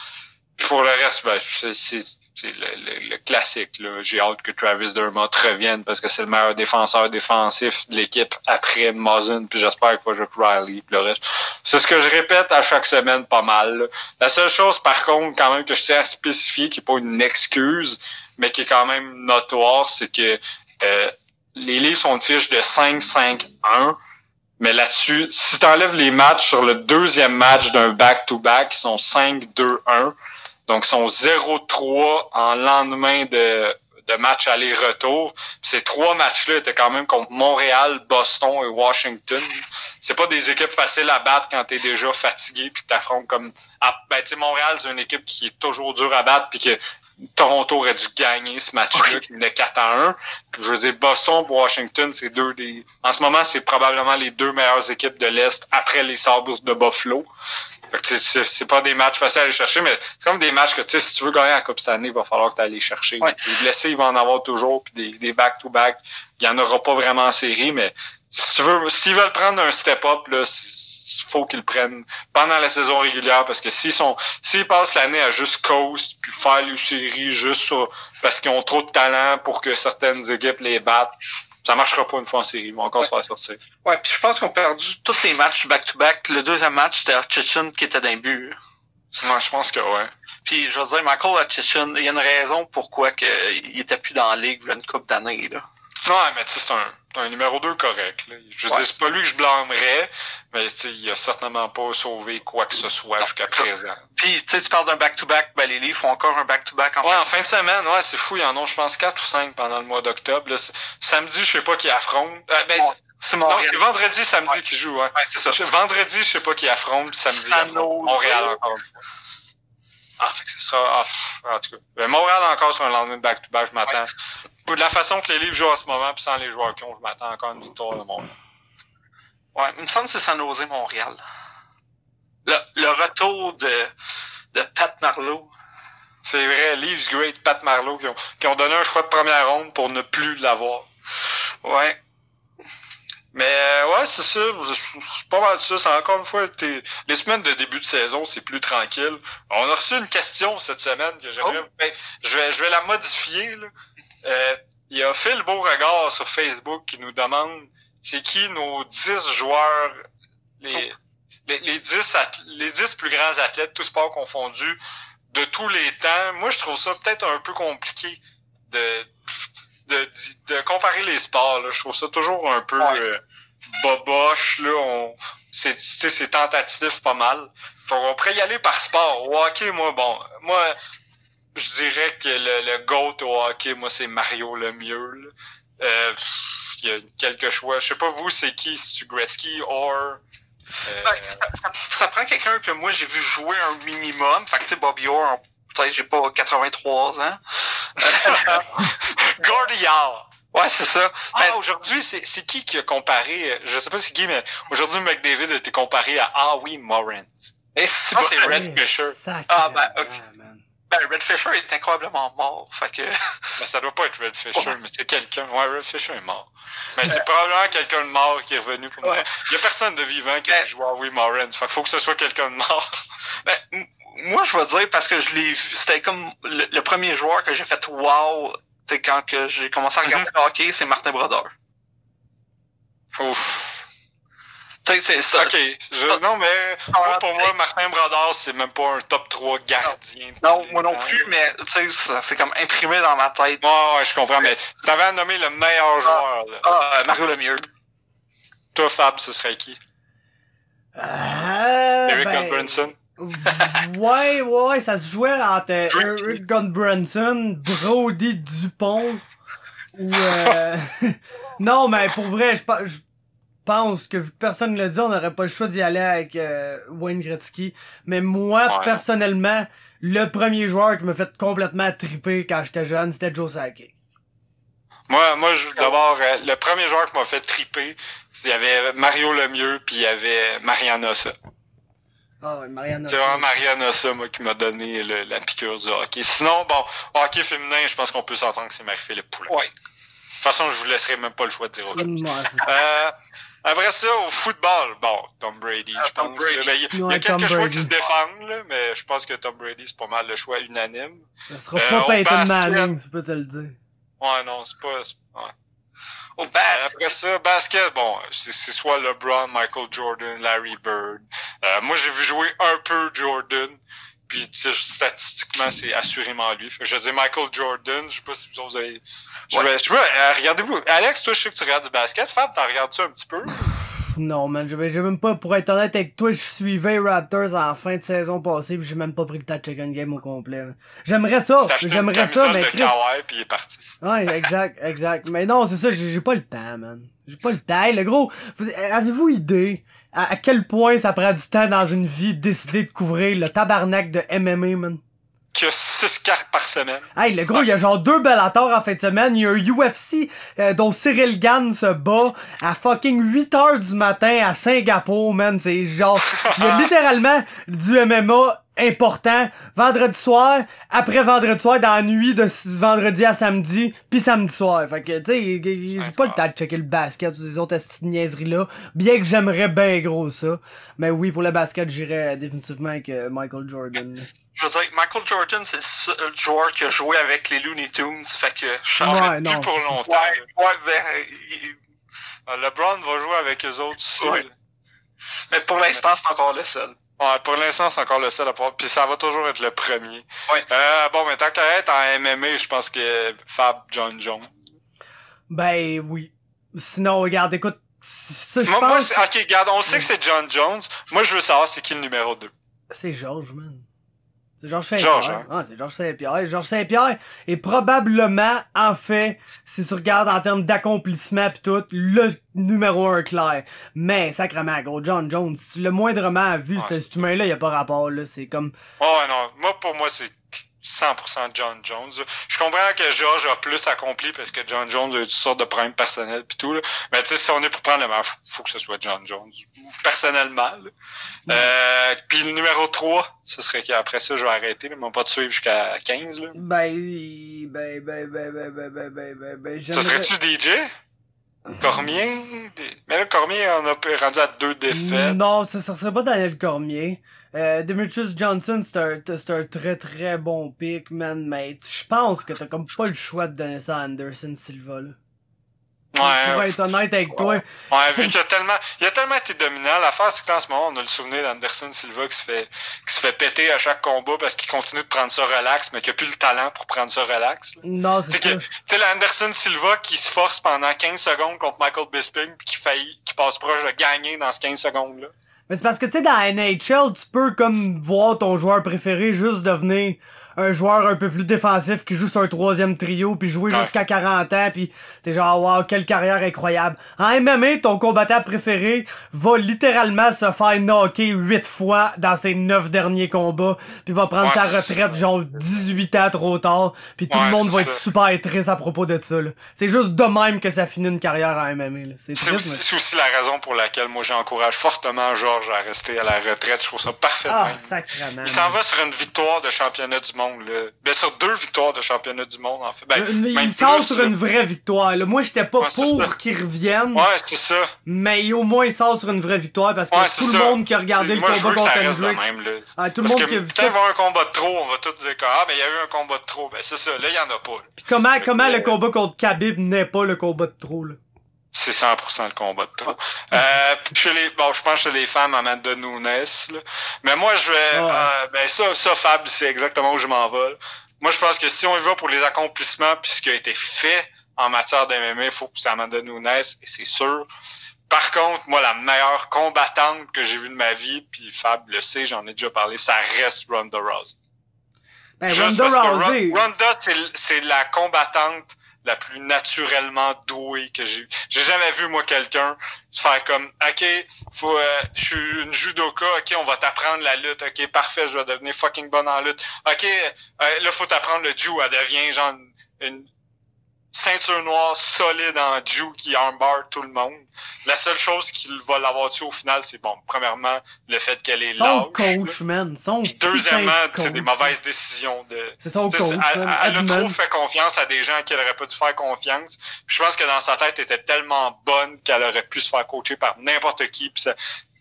Puis pour le reste, ben, c'est c'est le, le, classique. Là. J'ai hâte que Travis Dermott revienne parce que c'est le meilleur défenseur défensif de l'équipe après Muzzin, puis j'espère qu'il va jouer Riley, le reste. C'est ce que je répète à chaque semaine pas mal. La seule chose, par contre, quand même, que je tiens à spécifier, qui n'est pas une excuse, mais qui est quand même notoire, c'est que euh, les livres sont une fiche de 5-5-1. Mais là-dessus, si tu enlèves les matchs sur le deuxième match d'un back-to-back, ils sont 5-2-1. Donc, ils sont 0-3 en lendemain de, de match aller-retour. Ces trois matchs-là étaient quand même contre Montréal, Boston et Washington. C'est pas des équipes faciles à battre quand tu es déjà fatigué puis que t'affrontes comme ah, ben tu Montréal, c'est une équipe qui est toujours dure à battre puis que Toronto aurait dû gagner ce match-là, qui venait 4 à 1. je veux dire, Boston Washington, c'est deux des. En ce moment, c'est probablement les deux meilleures équipes de l'Est après les Sabres de Buffalo. C'est pas des matchs faciles à aller chercher, mais c'est comme des matchs que si tu veux gagner la Coupe cette année, il va falloir que tu ailles les chercher. Les blessés, il va en avoir toujours, puis des back-to-back, il y en aura pas vraiment en série, mais si tu veux, s'ils veulent prendre un step-up, là, faut qu'ils prennent pendant la saison régulière parce que s'ils sont s'ils passent l'année à juste coast puis faire les séries juste sur, parce qu'ils ont trop de talent pour que certaines équipes les battent, ça marchera pas une fois en série. Ils vont encore se faire sortir. Ouais, puis je pense qu'on a perdu tous les matchs back-to-back. Le deuxième match, c'était Hutchinson qui était d'un but. Moi, je pense que ouais. Puis je veux dire, Michael Hutchinson, il y a une raison pourquoi que, il était plus dans la ligue une coupe d'années. là. Ouais, mais tu sais, c'est un, un, numéro 2 correct. Là. Je veux dire, c'est pas lui que je blâmerais, mais tu sais, il a certainement pas sauvé quoi que ce soit jusqu'à présent. Puis, tu sais, tu parles d'un back-to-back, ben les livres font encore un back-to-back en ouais, fin en fin de semaine. Ouais, c'est fou, il y en a, je pense, 4 ou 5 pendant le mois d'octobre. Samedi, je sais pas qui affronte. Euh, ben, c'est Non, c'est vendredi, samedi ouais. qui joue, ouais. ouais c'est ça. Vendredi, je sais pas qui affronte, samedi. Montréal encore. Ah, fait que ce sera. Ah, en tout cas. Ben, Montréal encore sur un lendemain de back-to-back, je m'attends. De la façon que les livres jouent en ce moment, puis sans les joueurs qui ont, je m'attends encore à une victoire de Montréal. Ouais, il me semble que c'est San Jose Montréal. Le, le retour de, de Pat Marlowe. C'est vrai, Leaves Great, Pat Marlowe, qui ont, qui ont donné un choix de première ronde pour ne plus l'avoir. Ouais. Mais euh, ouais, c'est ça. C'est pas mal ça. C'est encore une fois, les semaines de début de saison, c'est plus tranquille. On a reçu une question cette semaine que j'aimerais. Oh. Ben, je, vais, je vais la modifier. Là. Euh, il y a Phil Beauregard sur Facebook qui nous demande c'est qui nos 10 joueurs, les, oh. les, les, 10 les 10 plus grands athlètes, tous sports confondus, de tous les temps. Moi, je trouve ça peut-être un peu compliqué de de, de, comparer les sports. Là. Je trouve ça toujours un peu euh, boboche. Là. On, c'est, c'est tentatif pas mal. On pourrait y aller par sport. Au hockey, moi, bon, moi, je dirais que le, le GOAT au hockey, moi, c'est Mario le mieux. Euh, il y a quelques choix. Je sais pas, vous, c'est qui? C'est-tu Gretzky or... Euh... Ben, ça, ça, prend quelqu'un que moi, j'ai vu jouer un minimum. Fait que, tu sais, Bobby Orr, peut-être j'ai pas 83 ans. Gordial. Ouais, c'est ça. Ah, ben, aujourd'hui, c'est qui qui a comparé, je sais pas c'est qui, mais aujourd'hui, McDavid a été comparé à Ah oui, Morant. Et c'est ah, c'est Red Fisher. Ah, ben, okay. ben, Red Fisher est incroyablement mort, fait que... Ben, ça doit pas être Red Fisher, mais c'est quelqu'un. Ouais, Red Fisher est mort. Mais c'est probablement quelqu'un de mort qui est revenu pour moi. Il y a personne de vivant qui a ben, joué à Oui fait qu'il faut que ce soit quelqu'un de mort. Ben, moi, je vais dire parce que je l'ai vu, c'était comme le, premier joueur que j'ai fait wow, c'est quand que j'ai commencé à regarder le hockey, c'est Martin Brodeur. Ouf. c'est Ok. non, mais moi, pour moi, Martin Brodeur, c'est même pas un top 3 gardien. Non, moi non plus, mais tu sais, c'est comme imprimé dans ma tête. Ouais, ouais, je comprends, mais tu avais nommé le meilleur ah, joueur. Là. Ah, euh, Mario Lemieux. Toi, Fab, ce serait qui? Euh, Eric ben... Brunson ouais, ouais, ça se jouait entre Eric Gunbranson, Brody Dupont, ou... Euh... non, mais pour vrai, je, pense que personne ne l'a dit, on n'aurait pas le choix d'y aller avec euh, Wayne Gretzky. Mais moi, personnellement, le premier joueur qui m'a fait complètement triper quand j'étais jeune, c'était Joe Sakic. Moi, moi d'abord, euh, le premier joueur qui m'a fait triper, il y avait Mario Lemieux, puis il y avait Mariana. Ah. C'est vraiment Mariana, ça, moi, qui m'a donné la piqûre du hockey. Sinon, bon, hockey féminin, je pense qu'on peut s'entendre que c'est Marie-Philippe Poulin. Ouais. façon, je vous laisserai même pas le choix de dire autre chose. Euh, après ça, au football, bon, Tom Brady, Ah, je Tom pense. Brady. ben, Il y a, quelques Tom choix Brady. qui se défendent, là, mais je pense que Tom Brady, c'est pas mal le choix unanime. Ça sera euh, pas Peyton Manning, je peux te le dire. Ouais, non, c'est pas. ouais. Au basket, Après ça, basket, bon, c'est soit LeBron, Michael Jordan, Larry Bird. Euh, moi, j'ai vu jouer un peu Jordan. Puis, statistiquement, c'est assurément lui. Fait que je dis Michael Jordan. Je sais pas si vous avez. Je Ouais. euh, regardez-vous. Alex, toi, je sais que tu regardes du basket. Fab, t'en regardes ça un petit peu? Non, man, je vais, j'ai même pas, pour être honnête avec toi, je suivais Raptors en fin de saison passée, pis j'ai même pas pris le temps de checker une game au complet. J'aimerais ça, j'aimerais ça, mais de Chris... Kawhi, puis il est parti. Ouais, exact, exact. Mais non, c'est ça, j'ai pas le temps, man. J'ai pas le temps. Hey, le gros, vous- avez-vous idée à, à quel point ça prend du temps dans une vie de décider de couvrir le tabarnak de MMA, man? Qui a 6 cartes par semaine. Hey, le gros, il y a genre deux Bellator en fin de semaine. Il y a un UFC euh, dont Cyril Gann se bat à fucking 8 heures du matin à Singapour, man. C'est genre... Il y a littéralement du MMA important vendredi soir, après vendredi soir, dans la nuit de vendredi à samedi, puis samedi soir. Fait que, tu sais, j'ai pas le temps de checker le basket ou des autres niaiseries-là. Bien que j'aimerais bien gros ça. Mais oui, pour le basket, j'irais définitivement avec euh, Michael Jordan. Je veux dire, Michael Jordan, c'est le seul joueur qui a joué avec les Looney Tunes, fait que je Ouais, Plus non. pour longtemps. Ouais, ouais, ben, il- LeBron va jouer avec eux autres aussi. Ouais. mais pour l'instant, c'est encore le seul. Ouais, pour l'instant, c'est encore le seul à pouvoir. Puis ça va toujours être le premier. Ouais. Euh, bon, mais tant qu'à être en MMA, je pense que Fab John Jones. Ben oui. Sinon, regarde, écoute, ça, Moi, pense... ok, regarde, on sait que c'est John Jones. Moi, je veux savoir c'est qui le numéro 2. C'est Georges, man. C'est Georges Saint-Pierre. Georges, hein? Ah, c'est Georges Saint-Pierre. Georges Saint-Pierre est probablement, en fait, si tu regardes en termes d'accomplissement pis tout, le numéro un clair. Mais, sacrément, gros, John Jones, l'as moindrement vu, Ouais, cet c'est cet humain-là, y a pas rapport, là. C'est comme... Oh, non. Moi, pour moi, c'est 100% John Jones. Je comprends que George a plus accompli parce que John Jones a eu toutes sortes de problèmes personnels pis tout, là. Mais tu sais, si on est pour prendre le meilleur, faut, faut que ce soit John Jones. Personnellement, là. Euh, puis le numéro 3, ce serait qu'après ça, je vais arrêter, mais pas de suivre jusqu'à 15, là. Ben, ben, ben, ben, ben, ben, ben, ben, ben, ben, Ça j'aimerais- serait-tu DJ? Cormier? Mais là, Cormier en a rendu à deux défaites. Non, ça, ça serait pas Daniel Cormier. Euh, Demetrius Johnson, c'est un, un très très bon pick, man, mais je pense que t'as comme pas le choix de donner ça à Anderson Silva, là. Pour Ouais, être honnête avec toi. ouais, vu qu'il a tellement, il a tellement été dominant. L'affaire, c'est qu'en ce moment, on a le souvenir d'Anderson Silva qui se fait, qui se fait péter à chaque combat parce qu'il continue de prendre ça relax, mais qui a plus le talent pour prendre ça relax. là. Non, C'est ça. tu sais, l'Anderson Silva qui se force pendant 15 secondes contre Michael Bisping puis qui faillit, qui passe proche de gagner dans ces 15 secondes-là. Mais c'est parce que, tu sais, dans NHL, tu peux comme voir ton joueur préféré juste devenir un joueur un peu plus défensif qui joue sur un troisième trio puis jouer Ouais. jusqu'à 40 ans puis t'es genre wow quelle carrière incroyable. En MMA ton combattant préféré va littéralement se faire knocker 8 fois dans ses 9 derniers combats puis va prendre Ouais, sa retraite genre 18 ans trop tard puis tout Ouais, le monde va être ça. super triste à propos de ça. C'est juste de même que ça finit une carrière en MMA. C'est aussi, mais... aussi la raison pour laquelle moi j'encourage fortement Georges à rester à la retraite. Je trouve ça parfait. de Ah sacrément. Il s'en va sur une victoire de championnat du monde. Là. Ben, sur deux victoires de championnat du monde, en fait. Ben, Euh, il sort sur là. une vraie victoire. Là. Moi, j'étais pas Ouais, pour qu'il revienne, Ouais, c'est ça. mais au moins, il sort sur une vraie victoire parce que Ouais, tout ça. le monde qui a regardé le moi, combat contre Hendricks, même, là. ah, tout le monde que qui a vu ça. va un combat de trop, on va tous dire que, ah, mais il y a eu un combat de trop. Ben, c'est ça. Là, il y en a pas. Puis comment, Fait comment que- le combat contre Khabib n'est pas le combat de trop, là? C'est 100% le combat de trop. Euh, chez les, bon, je pense chez les femmes, Amanda Nunes, là. Mais moi, je vais, euh, ben, ça, ça, Fab, c'est exactement où je m'en vais. là. Moi, je pense que si on y va pour les accomplissements puis ce qui a été fait en matière d'MMA, il faut que c'est Amanda Nunes, et c'est sûr. Par contre, moi, la meilleure combattante que j'ai vue de ma vie, puis Fab le sait, j'en ai déjà parlé, ça reste Ronda Rousey. Ben, Juste Ronda Rousey. Ron- Ronda, c'est la combattante la plus naturellement douée que j'ai. J'ai jamais vu, moi, quelqu'un se faire comme, OK, faut, euh, je suis une judoka, OK, on va t'apprendre la lutte, OK, parfait, je vais devenir fucking bonne en lutte. OK, euh, là, faut t'apprendre le jiu, elle devient genre une- ceinture noire solide en Jew qui armbar tout le monde. La seule chose qu'il va l'avoir tué au final, c'est bon, premièrement, le fait qu'elle est Son lâche. coach, man. Son Puis deuxièmement, c'est des mauvaises décisions de. C'est son coach, elle, man. elle a trop fait confiance à des gens qui n'auraient pas dû faire confiance. Puis je pense que dans sa tête, elle était tellement bonne qu'elle aurait pu se faire coacher par n'importe qui. Puis ça-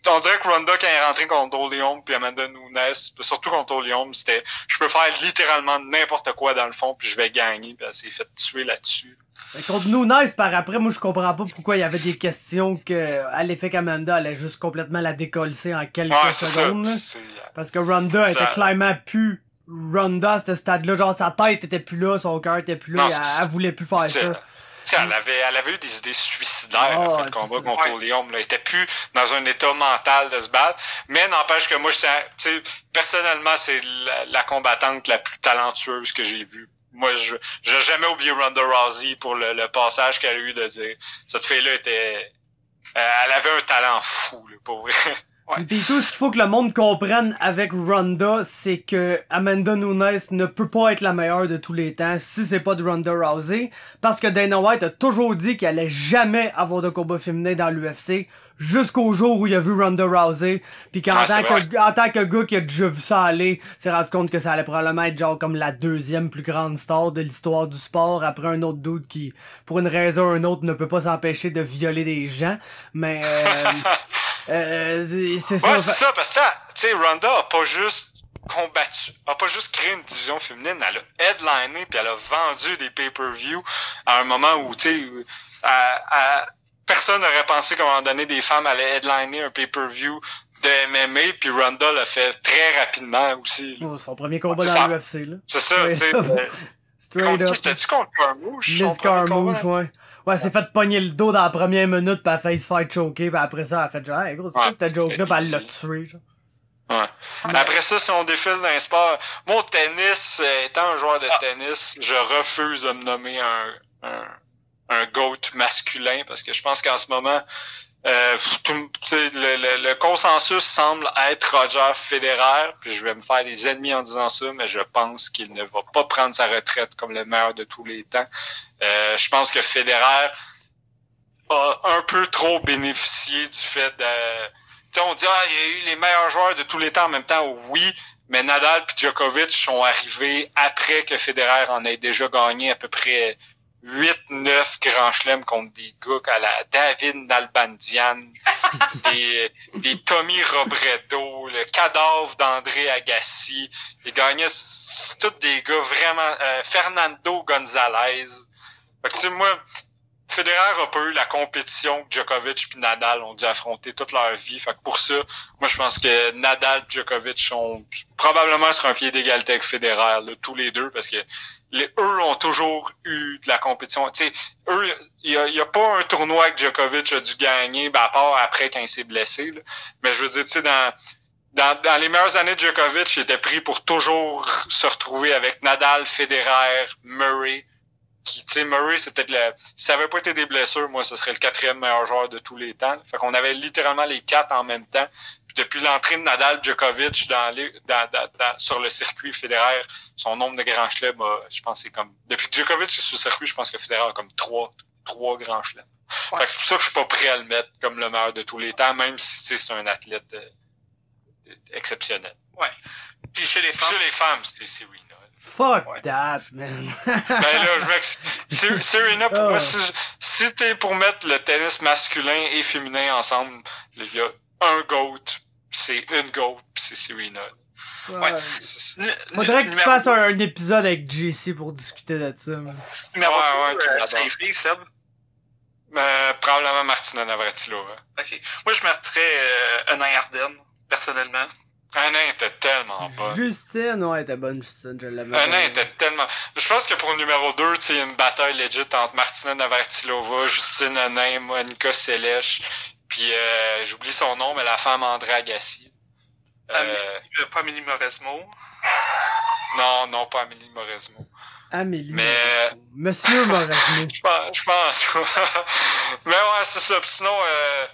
on dirait que Ronda, quand elle est rentrée contre Oleum puis Amanda Nunes, surtout contre Oleum, c'était je peux faire littéralement n'importe quoi dans le fond, puis je vais gagner. Puis elle s'est fait tuer là-dessus. Mais contre Nunes, par après, moi, je comprends pas pourquoi il y avait des questions que, à l'effet qu'Amanda allait juste complètement la décoller en quelques Ouais, c'est ça. secondes. C'est- Parce que Ronda Ça- était clairement plus Ronda à ce stade-là. Genre, sa tête était plus là, son cœur était plus là, Non, elle, elle voulait plus faire ça. Tu sais, elle avait, elle avait eu des idées suicidaires Ah, après le combat contre Ouais. Là. Elle était plus dans un état mental de se battre. Mais n'empêche que moi, sais, personnellement, c'est la, la combattante la plus talentueuse que j'ai vue. Moi, je j'ai jamais oublié Ronda Rousey pour le, le passage qu'elle a eu de dire cette fille-là était, euh, elle avait un talent fou, là, pour vrai. Pis tout, ce qu'il faut que le monde comprenne avec Ronda, c'est que Amanda Nunes ne peut pas être la meilleure de tous les temps si c'est pas de Ronda Rousey. Parce que Dana White a toujours dit qu'elle allait jamais avoir de combat féminin dans l'UFC jusqu'au jour où il a vu Ronda Rousey. Puis qu'en tant, que, en tant que gars qui a déjà vu ça aller, s'est rendu compte que ça allait probablement être genre comme la deuxième plus grande star de l'histoire du sport après un autre doute qui, pour une raison ou une autre, ne peut pas s'empêcher de violer des gens. Mais, euh, euh, c'est- c'est ça. Ouais, c'est ça, parce que, tu sais, Ronda a pas juste combattu, a pas juste créé une division féminine, elle a headliné puis elle a vendu des pay-per-view à un moment où, tu sais, à- à- personne n'aurait pensé qu'à un moment donné, des femmes allaient headliner un pay-per-view de MMA, puis Ronda l'a fait très rapidement aussi. Oh, son premier combat C'est dans l'UFC, là. C'est ça, tu sais. Straight up. c'était-tu contre Carmouche? Liz Carmouche, ouais. Ouais, elle s'est fait pogner le dos dans la première minute, pis elle a failli se faire choquer, pis après ça, elle a fait genre, hey, gros, c'est Ouais, quoi cette joke-là, pis elle l'a tué, genre. Ouais. Mais- Après ça, si on défile dans les sports, moi, au tennis, euh, étant un joueur de Ah. tennis, je refuse de me nommer un, un, un GOAT masculin parce que je pense qu'en ce moment, euh, le, consensus semble être Roger Federer, puis je vais me faire des ennemis en disant ça, mais je pense qu'il ne va pas prendre sa retraite comme le meilleur de tous les temps. Euh, je pense que Federer a un peu trop bénéficié du fait de on dit, ah, il y a eu les meilleurs joueurs de tous les temps en même temps. Oui, mais Nadal et Djokovic sont arrivés après que Federer en ait déjà gagné à peu près 8-9 grands chelems contre des gars à la David Nalbandian, des, des Tommy Robredo, le cadavre d'André Agassi. Il gagnait tous des gars vraiment... euh, Fernando Gonzalez. Fait que, tu sais, moi, Federer a pas eu la compétition que Djokovic puis Nadal ont dû affronter toute leur vie. Fait que pour ça, moi je pense que Nadal et Djokovic sont probablement sur un pied d'égalité avec Federer, là, tous les deux, parce que les, eux ont toujours eu de la compétition. Tu sais, eux, il y a, a pas un tournoi que Djokovic a dû gagner, ben, à part après quand il s'est blessé. là. Mais je veux dire, tu dans, dans, dans les meilleures années de Djokovic, il était pris pour toujours se retrouver avec Nadal, Federer, Murray qui, Murray, c'est peut-être le, si ça avait pas été des blessures, moi, ce serait le quatrième meilleur joueur de tous les temps. Fait qu'on avait littéralement les quatre en même temps. Puis depuis l'entrée de Nadal Djokovic dans les, dans, dans, dans- sur le circuit fédéraire, son nombre de grands chelems, a, je pense, que c'est comme, depuis que Djokovic est sur le circuit, je pense que Federer a comme trois, trois grands chelems. Ouais. C'est pour ça que je suis pas prêt à le mettre comme le meilleur de tous les temps, même si, tu sais, c'est un athlète euh, exceptionnel. Puis chez les Puis femmes, chez les femmes, c'était Serena. Fuck Ouais. that, man. Ben là, je m'excuse. Serena, pour moi, si, si t'es pour mettre le tennis masculin et féminin ensemble, il y a un GOAT, c'est une GOAT, pis c'est Serena. Ouais. N- Faudrait que tu fasses un, un épisode avec JC pour discuter de ça. Numéro Ouais, ouais, tu euh, les filles, Seb? Euh, probablement Martina Navratilova. Ok. Moi, je mettrais euh, Anna Arden, personnellement. Anna était tellement bonne. Justine, ouais, elle était bonne, Justine, je l'avais. Anna était tellement... Je pense que pour le numéro 2, tu sais, il y a une bataille legit entre Martina Navratilova, Justine Henin, Monica Seles, puis euh, j'oublie son nom, mais la femme André Agassi. Euh, Euh, pas Amélie Mauresmo? non, non, pas Amélie Mauresmo. Amélie. Mais- Mauresmo. Monsieur Mauresmo. Je pense, je pense. Mais ouais, c'est ça. Puis sinon, euh,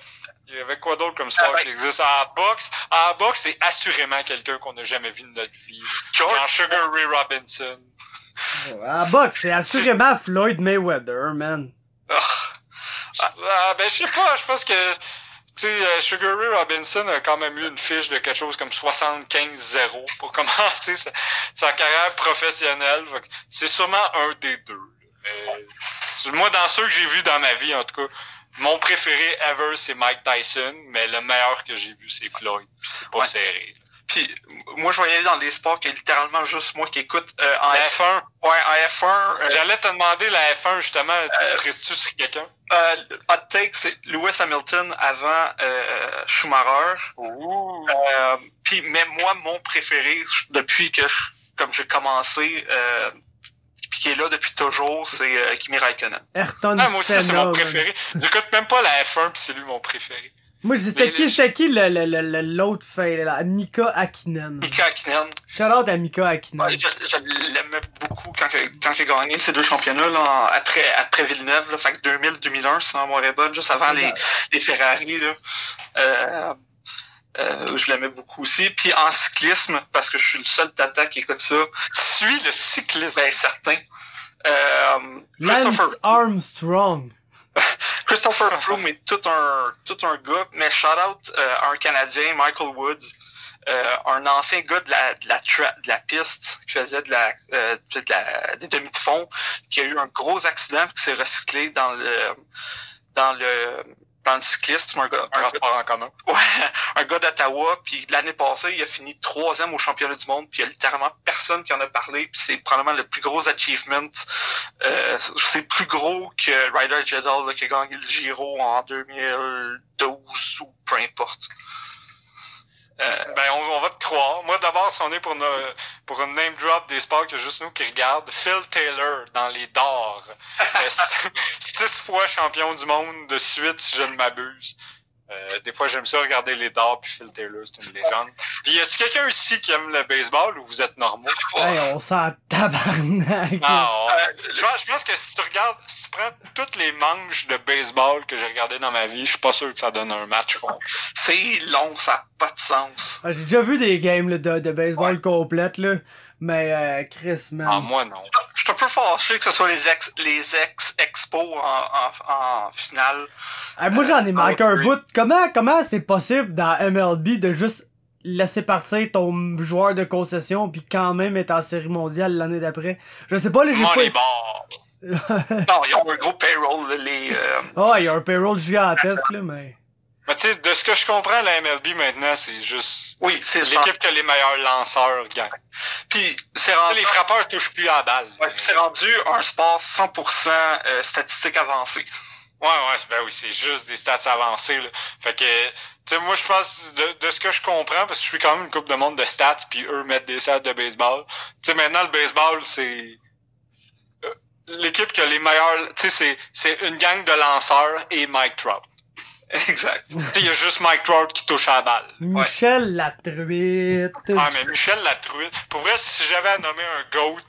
Il y avait quoi d'autre comme sport Ah, ben- qui existe? En boxe, en boxe, c'est assurément quelqu'un qu'on n'a jamais vu de notre vie. George- Genre Sugar Ray Robinson. À boxe, c'est assurément Floyd Mayweather, man. Ah, Ah, ben, je sais pas, je pense que, tu sais, euh, Sugar Ray Robinson a quand même eu une fiche de quelque chose comme 75-0 pour commencer sa, sa carrière professionnelle. C'est sûrement un des deux. Mais, moi, dans ceux que j'ai vus dans ma vie, en tout cas, mon préféré ever, c'est Mike Tyson, mais le meilleur que j'ai vu, c'est Floyd. C'est pas Ouais. serré. Puis moi, je vais y aller dans des sports que littéralement juste moi qui écoute euh, en, La F... F1, ouais, en F1. euh, j'allais te demander la F1, justement, tu restes-tu sur quelqu'un? euh, hot take, c'est Lewis Hamilton avant euh, Schumacher. Ouh. Euh, puis, mais moi, mon préféré, depuis que je, comme j'ai commencé, euh, puis qui est là depuis toujours, c'est euh, Kimi Raikkonen. Ayrton Ah, moi aussi, c'est mon préféré. J'écoute même pas la F1, puis c'est lui mon préféré. Moi, je dis, c'était qui, c'était qui le, le, le, le- l'autre fait, là? Mika Hakkinen. Mika Hakkinen, Shout out à Mika ouais, je, je l'aimais beaucoup quand, quand il a gagné ces deux championnats là, après, après Villeneuve, là, fait que 2000-2001, si est bonne, juste avant les, les Ferrari. Là. Euh, euh, je l'aimais beaucoup aussi. Puis en cyclisme, parce que je suis le seul tata qui écoute ça, Suis le cycliste. ben certain. Euh, Lance Armstrong. Christopher Froome est tout un, tout un gars, mais shout out euh, à un Canadien, Michael Woods, euh, un ancien gars de la, de la, tra- de la piste qui faisait de la, euh, de la- des demi de qui a eu un gros accident qui s'est recyclé dans le, dans le, dans le cyclisme. Un gars, un transport en commun. Ouais, un gars d'Ottawa, puis l'année passée, il a fini troisième au championnat du monde, puis il y a littéralement personne qui en a parlé, puis c'est probablement le plus gros achievement. Euh, c'est plus gros que Ryder là, qui a gagné le Giro en 2012 ou peu importe. Euh, Ben, on, on va te croire. Moi, d'abord, si on est pour, une- pour une name drop des sports que juste nous qui regardent, Phil Taylor dans les dards. Euh, six fois champion du monde de suite, si je ne m'abuse. Euh, des fois, j'aime ça regarder les dards, puis Phil Taylor, c'est une légende. Puis, y a-tu quelqu'un ici qui aime le baseball ou vous êtes normaux? Hey, on s'en tabarnak. Ah, ouais. Euh, je, pense, je pense que si tu regardes, si tu prends toutes les manches de baseball que j'ai regardées dans ma vie, je suis pas sûr que ça donne un match c'est long, ça n'a pas de sens. Ah, J'ai déjà vu des games là, de, de baseball complètes, là. Mais, euh, Chris, man. Ah, moi, non. Je suis un peu fâché que ce soit les ex les ex expos en, en, en finale. Ah, moi, j'en ai manqué un oui. bout. Comment, comment c'est possible dans MLB de juste laisser partir ton joueur de concession puis quand même être en série mondiale l'année d'après? Je sais pas, là, j'ai pas... les bars. Non, ils ont un gros payroll, là, les... euh, Ah, il y a un payroll gigantesque, là, mais... Mais tu sais, de ce que je comprends, la MLB maintenant, c'est juste Oui, c'est l'équipe que les meilleurs lanceurs gagnent. Puis c'est rendu, Les frappeurs touchent plus à la balle. ouais, c'est rendu un sport 100% euh, statistique avancée. Ouais, ouais, ben oui, c'est juste des stats avancées, là. Fait que, tu sais, moi, je pense, de, de ce que je comprends, parce que je suis quand même une coupe de monde de stats, puis eux mettent des stats de baseball. Tu sais, maintenant, le baseball, c'est euh, l'équipe qui a les meilleurs, tu sais, c'est, c'est une gang de lanceurs et Mike Trout. Exact. Tu sais, il y a juste Mike Trout qui touche à la balle. Michel Latruite. Ah, mais Michel Latruite. Pour vrai, si j'avais à nommer un GOAT,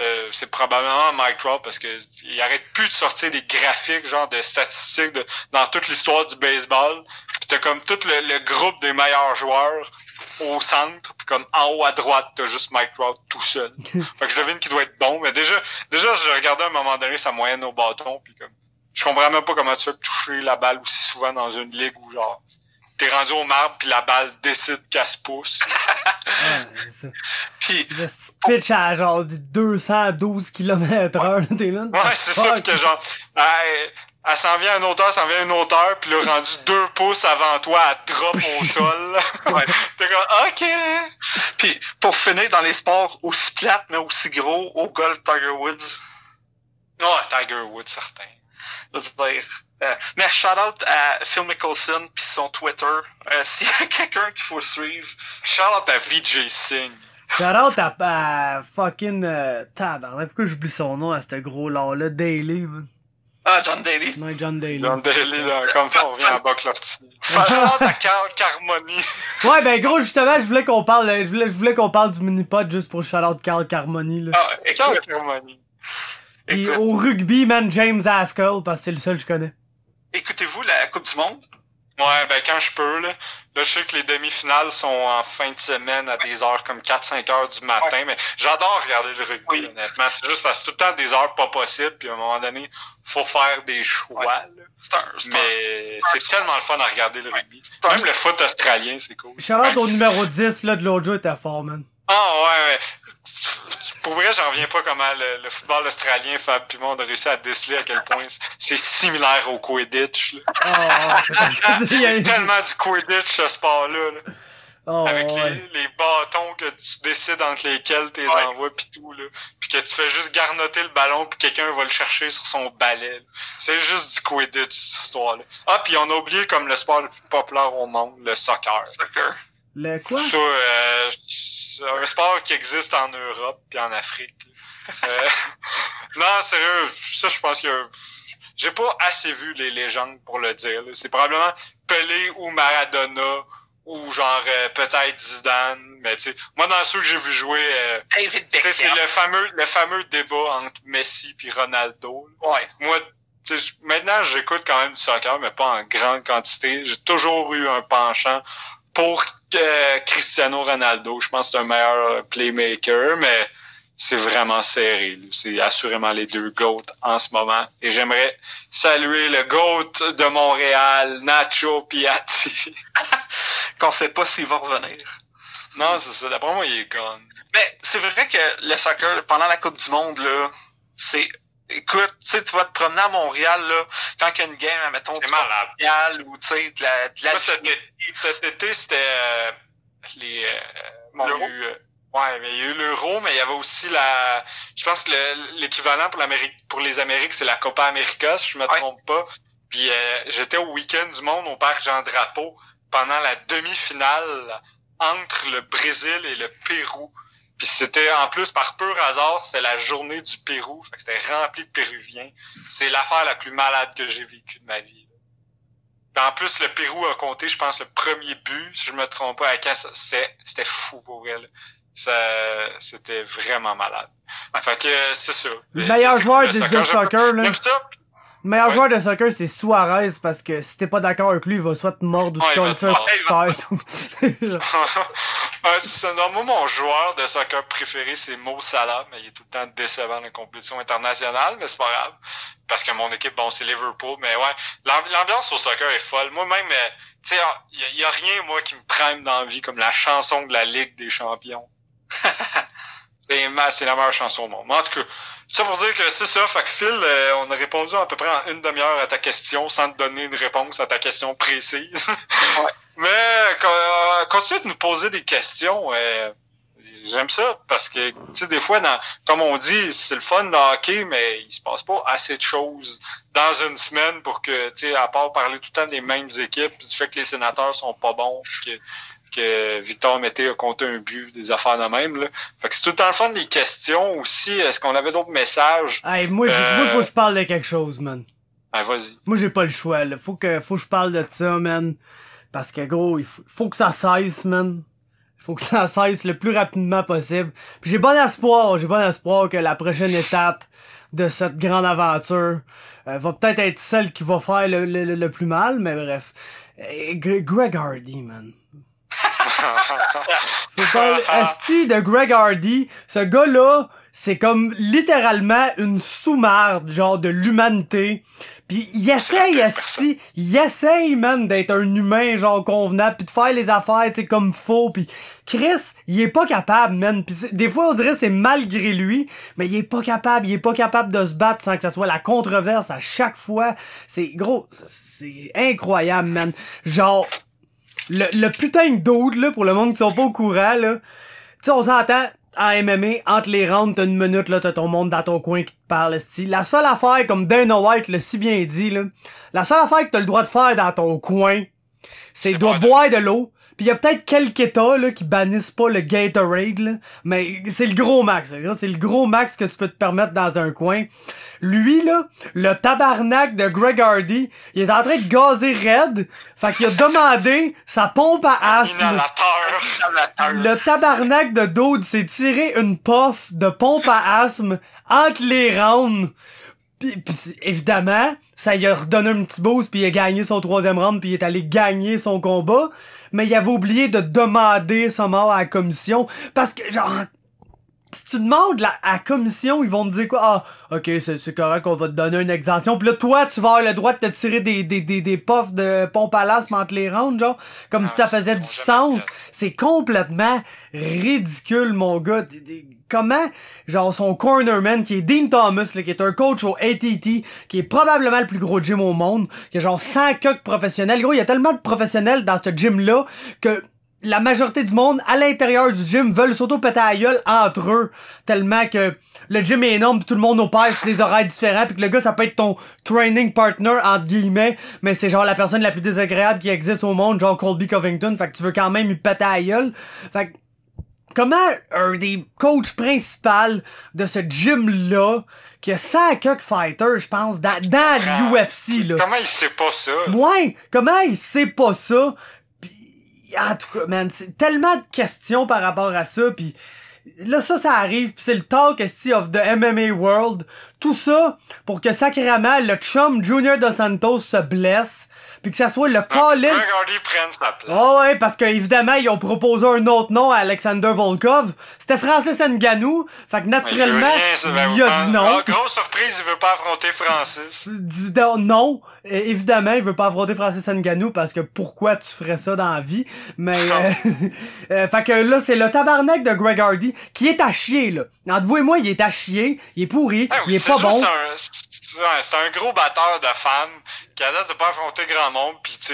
euh, c'est probablement Mike Trout parce que il arrête plus de sortir des graphiques, genre de statistiques de, dans toute l'histoire du baseball. Puis t'as comme tout le, le groupe des meilleurs joueurs au centre, puis comme en haut à droite, t'as juste Mike Trout tout seul. fait que je devine qu'il doit être bon, mais déjà, déjà, je regardais à un moment donné sa moyenne au bâton, puis comme, je comprends même pas comment tu pour toucher la balle aussi souvent dans une ligue où genre, t'es rendu au marbre, puis la balle décide qu'elle se pousse. C'est ça. Puis Le pitch à genre du 212 km heure, t'es là. Ouais, c'est ça, que genre, elle, elle s'en vient à une hauteur, s'en vient à une hauteur, puis là, rendu deux pouces avant toi, elle drop au sol. Ouais. T'es comme, ok! Puis, pour finir dans les sports aussi plates, mais aussi gros, au golf, Tiger Woods, Ouais, Tiger Woods, certain. Dire. euh, mais shout out à Phil Mickelson puis son Twitter. Euh, S'il y a quelqu'un qu'il faut suivre, Charlotte à VJ Singh. Shout out à, à fucking euh, tabarnak, pourquoi j'oublie son nom à ce gros lard-là, Daly, man. ah, John Daly. Non, John Daly. Le Daily, là, comme ça, on revient à Buck Lofty. Charlotte à Carl Carmoni. Ouais, ben gros, justement, je voulais qu'on parle, je voulais, je voulais qu'on parle du mini-pod juste pour shout out Carl Carmoni, là. Ah, Carl écoute, Carmoni. Puis écoute, au rugby, man, James Haskell, parce que c'est le seul que je connais. écoutez-vous la Coupe du Monde? Ouais, ben quand je peux, là. Là, je sais que les demi-finales sont en fin de semaine à des heures comme 4-5 heures du matin, mais j'adore regarder le rugby, honnêtement. C'est juste parce que tout le temps des heures pas possibles, puis à un moment donné, faut faire des choix. Là. mais c'est tellement le fun à regarder le rugby. Même le foot australien, c'est cool. Charlotte au numéro 10 là, de l'autre jeu était fort, man. Ah ouais, ouais. Pour vrai, j'en reviens pas comment le, football australien, Fab puis on a réussi à déceler à quel point c'est similaire au Quidditch. Là. Oh, c'est tellement du Quidditch ce sport-là. Oh, Avec les, les, bâtons que tu décides entre lesquels tu les envoies pis tout là, puis que tu fais juste garnoter le ballon puis quelqu'un va le chercher sur son balai. C'est juste du Quidditch cette histoire-là. Ah puis on a oublié comme le sport le plus populaire au monde, le soccer. Soccer. Le quoi? Euh, c'est un sport qui existe en Europe puis en Afrique. Euh, non, sérieux, ça je pense que j'ai pas assez vu les légendes pour le dire. C'est probablement Pelé ou Maradona ou genre euh, peut-être Zidane, mais tu sais, moi dans ceux que j'ai vu jouer, euh, c'est le fameux le fameux débat entre Messi puis Ronaldo. Ouais. Moi, maintenant j'écoute quand même du soccer, mais pas en grande quantité. J'ai toujours eu un penchant pour euh, Cristiano Ronaldo. Je pense que c'est un meilleur playmaker, mais c'est vraiment serré. C'est assurément les deux GOAT en ce moment. Et j'aimerais saluer le GOAT de Montréal, Nacho Piatti. Qu'on sait pas s'il va revenir. Non, c'est ça. D'après moi, il est gone. Mais c'est vrai que le soccer, pendant la Coupe du Monde, là, c'est écoute, tu sais, tu vas te promener à Montréal, là, quand il y a une game, mettons, c'est malade. Montréal, ou tu sais, de la, de la... cet, été, c'était euh, les euh, euh, ouais, mais il y a eu l'Euro, mais il y avait aussi la je pense que l'équivalent pour pour les Amériques, c'est la Copa América, si je me trompe pas. Puis j'étais au week-end du monde au parc Jean Drapeau pendant la demi-finale entre le Brésil et le Pérou. Puis c'était en plus par pur hasard, c'était la journée du Pérou, fait que c'était rempli de Péruviens. C'est l'affaire la plus malade que j'ai vécue de ma vie. en plus, le Pérou a compté, je pense, le premier but, si je me trompe pas, à casse, c'était fou pour elle. Ça, c'était vraiment malade. Fait que c'est ça. Le meilleur joueur de, soccer, là. Le meilleur joueur de soccer, c'est Suarez, parce que si t'es pas d'accord avec lui, il va soit te mordre ou te coller ça tête ou... c'est moi, mon joueur de soccer préféré, c'est Mo Salah, mais il est tout le temps décevant dans les compétitions internationales, mais c'est pas grave. Parce que mon équipe, bon, c'est Liverpool, mais ouais, l'ambiance au soccer est folle. Moi-même, euh, tu sais, il y, a rien, moi, qui me prime dans la vie comme la chanson de la Ligue des champions. c'est la meilleure chanson au monde. en tout cas, ça pour dire que c'est ça. Fait que Phil, euh, on a répondu à peu près en une demi-heure à ta question sans te donner une réponse à ta question précise. Mais euh, continue de nous poser des questions. Euh, J'aime ça parce que, tu sais, des fois, dans, comme on dit, c'est le fun de hockey, mais il se passe pas assez de choses dans une semaine pour que, tu sais, à part parler tout le temps des mêmes équipes, du fait que les sénateurs sont pas bons, que que Victor Mété a compté un but, des affaires de même. Là. Fait que c'est tout le temps le fun des questions aussi. Est-ce qu'on avait d'autres messages? Hey, moi, euh... moi, faut que je parle de quelque chose, man. Ah, vas-y. Moi, j'ai pas le choix, là. Faut que, faut que je parle de ça, man. Parce que, gros, il faut, que ça cesse, man. Faut que ça cesse le plus rapidement possible. Puis j'ai bon espoir, j'ai bon espoir que la prochaine étape de cette grande aventure euh, va peut-être être celle qui va faire le, le, le, plus mal, mais bref. Greg Hardy, man. Faut pas Asti de Greg Hardy, ce gars-là, c'est comme littéralement une sous-marde, genre de l'humanité. Puis il essaye, Asti, il essaye, man, d'être un humain, genre convenable, puis de faire les affaires, tu comme faux, puis Chris, il est pas capable, man. Pis des fois, on dirait c'est malgré lui, mais il est pas capable, il est pas capable de se battre sans que ça soit la controverse à chaque fois. C'est gros, c'est incroyable, man. Genre, le, le putain de dude, là, pour le monde qui sont pas au courant, là. Tu sais, on s'entend, à MMA, entre les rounds, t'as une minute, là, t'as ton monde dans ton coin qui te parle, si. La seule affaire, comme Dana White l'a si bien dit, là, la seule affaire que t'as le droit de faire dans ton coin, c'est de boire de l'eau, puis il y a peut-être quelques états là, qui bannissent pas le Gatorade, là, mais c'est le gros max. C'est le gros max que tu peux te permettre dans un coin. Lui, là, le tabarnak de Greg Hardy, il est en train de gazer Red. Fait qu'il a demandé sa pompe à asthme. Le tabarnak de Dode s'est tiré une puff de pompe à asthme entre les rounds Puis, puis évidemment, ça lui a redonné un petit boost, puis il a gagné son troisième round, puis il est allé gagner son combat. Mais il avait oublié de demander mort à la commission. Parce que, genre, si tu demandes la, à la commission, ils vont te dire quoi? Ah, ok, c'est, correct, on va te donner une exemption. Puis là, toi, tu vas avoir le droit de te tirer des, des, des, des puffs de pompe à l'asthme entre les rounds, genre. Comme Ah, si ça faisait du sens. C'est complètement ridicule, mon gars. Des- des- Comment, genre, son cornerman, qui est Dean Thomas, là, qui est un coach au ATT, qui est probablement le plus gros gym au monde, qui a genre 100 coques professionnels. Gros, il y a tellement de professionnels dans ce gym-là que la majorité du monde à l'intérieur du gym veulent s'auto-péter à gueule entre eux tellement que le gym est énorme pis tout le monde opère sur des horaires différents puis que le gars ça peut être ton training partner entre guillemets mais c'est genre la personne la plus désagréable qui existe au monde genre Colby Covington fait que tu veux quand même lui péter à gueule fait que comment un des coachs principaux de ce gym-là, qui a 100 cock fighters, je pense, dans, dans l'UFC, là. Comment il sait pas ça? Ouais, comment il sait pas ça? Pis, en tout cas, man, c'est tellement de questions par rapport à ça, pis là, ça, ça arrive, pis c'est le talk, esti, of the MMA world. Tout ça pour que, sacrément, le chum Junior Dos Santos se blesse, pis que ça soit le Collins... Greg Hardy prenne sa place. Oh ouais, parce que évidemment ils ont proposé un autre nom à Alexander Volkov. C'était Francis Ngannou. Fait que naturellement, il rien, a dit non. ah, grosse surprise, il veut pas affronter Francis. Donc non. Et évidemment, il veut pas affronter Francis Ngannou parce que pourquoi tu ferais ça dans la vie? Mais euh, euh, fait que là, c'est le tabarnak de Greg Hardy qui est à chier là. Entre vous et moi, il est à chier, il est pourri, Ah oui, il est pas bon. un- c'est c'est un gros batteur de femmes a l'air de pas affronter grand monde, pis tu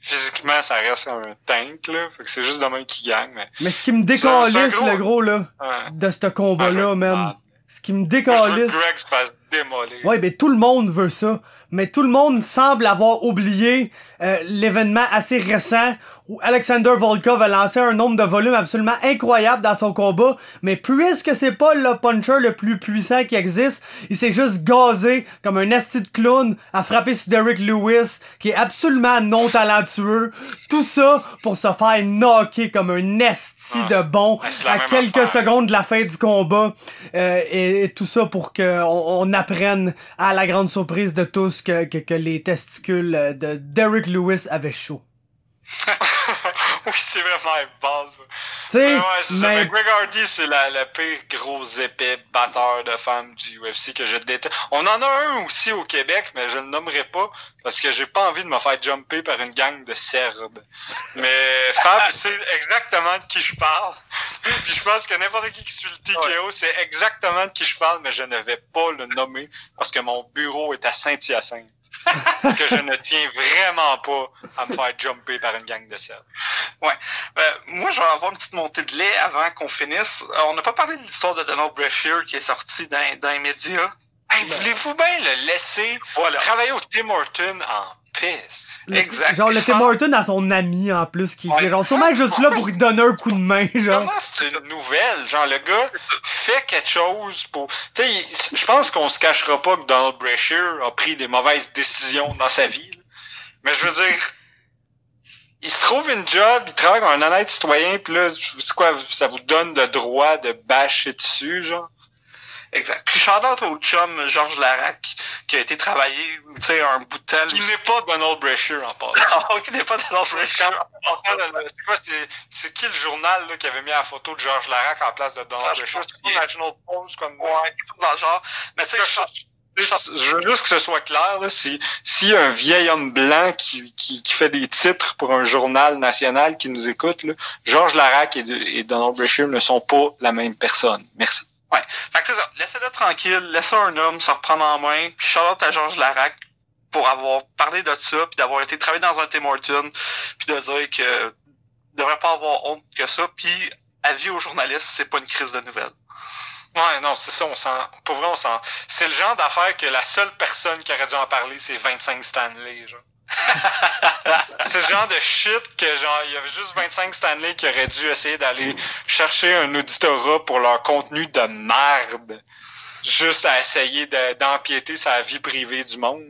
physiquement, ça reste un tank, là. Fait que c'est juste demain qui gagne, mais... Mais ce qui me décalisse gros- le gros là Ouais. de ce Ah, combat-là, veux man. mal. Ce qui me décalisse. Greg se fasse démolir. Ouais, ben tout le monde veut ça. Mais tout le monde semble avoir oublié euh, l'événement assez récent où Alexander Volkov a lancé un nombre de volumes absolument incroyable dans son combat. Mais puisque c'est pas le puncher le plus puissant qui existe, il s'est juste gazé comme un esti de clown à frapper sur Derrick Lewis, qui est absolument non talentueux. Tout ça pour se faire knocker comme un esti de bon c'est la à quelques affaire. secondes de la fin du combat euh, et, et tout ça pour que on, on apprenne à la grande surprise de tous que, que, que les testicules de Derrick Lewis avaient chaud. oui, c'est vraiment une base. Tu sais, Ouais, ouais, c'est mais Greg Hardy, c'est la, le pire gros épais batteur de femmes du UFC que je déteste. On en a un aussi au Québec, mais je le nommerai pas parce que j'ai pas envie de me faire jumper par une gang de Serbes. Mais Fab sait exactement de qui je parle. Puis je pense que n'importe qui qui suit le TKO sait exactement de qui je parle, mais je ne vais pas le nommer parce que mon bureau est à Saint-Hyacinthe. Que je ne tiens vraiment pas à me faire jumper par une gang de Serbes. Euh, moi, je vais avoir une petite montée de lait avant qu'on finisse. Euh, on n'a pas parlé de l'histoire de Donald Brashear qui est sorti dans, dans les médias. Hey, voulez-vous bien le laisser Voilà. travailler au Tim Horton en piste? le- exact. genre le Tim Horton a son ami en plus qui Ouais. genre sûrement juste là pour lui donner un coup de main genre. Comment c'est une nouvelle? Genre, le gars fait quelque chose pour... Tu sais, je pense qu'on se cachera pas que Donald Brashear a pris des mauvaises décisions dans sa vie. là. Mais je veux dire, il se trouve une job, il travaille comme un honnête citoyen, puis là, c'est quoi, ça vous donne le droit de bâcher dessus, genre? Exact. Puis shout-out au chum Georges Larac qui a été travaillé, tu sais, un bout de temps. Qui n'est pas Donald Brashear en passant. Ah, qui n'est pas Donald Brashear. C'est quoi, c'est, c'est qui le journal là, qui avait mis la photo de Georges Larac en place de Donald Ah, pense C'est pas National Post comme Ouais, quelque chose dans le genre. Mais tu sais, je, veux juste que ce soit clair, là, si, si un vieil homme blanc qui, qui, qui fait des titres pour un journal national qui nous écoute, là, Georges Larac et Donald Brashear ne sont pas la même personne. Merci. Fait que c'est ça, laissez-le tranquille, laissez un homme se reprendre en main, puis shout-out à Georges Larac pour avoir parlé de ça, puis d'avoir été travaillé dans un Tim Hortons, puis de dire que devrait pas avoir honte que ça, puis avis aux journalistes, c'est pas une crise de nouvelles. Ouais, non, c'est ça, on sent. Pour vrai, on sent. C'est le genre d'affaire que la seule personne qui aurait dû en parler, c'est 25 Stanley, genre. le genre de shit que genre il y avait juste 25 Stanley qui auraient dû essayer d'aller chercher un auditorat pour leur contenu de merde juste à essayer de- d'empiéter sa vie privée du monde.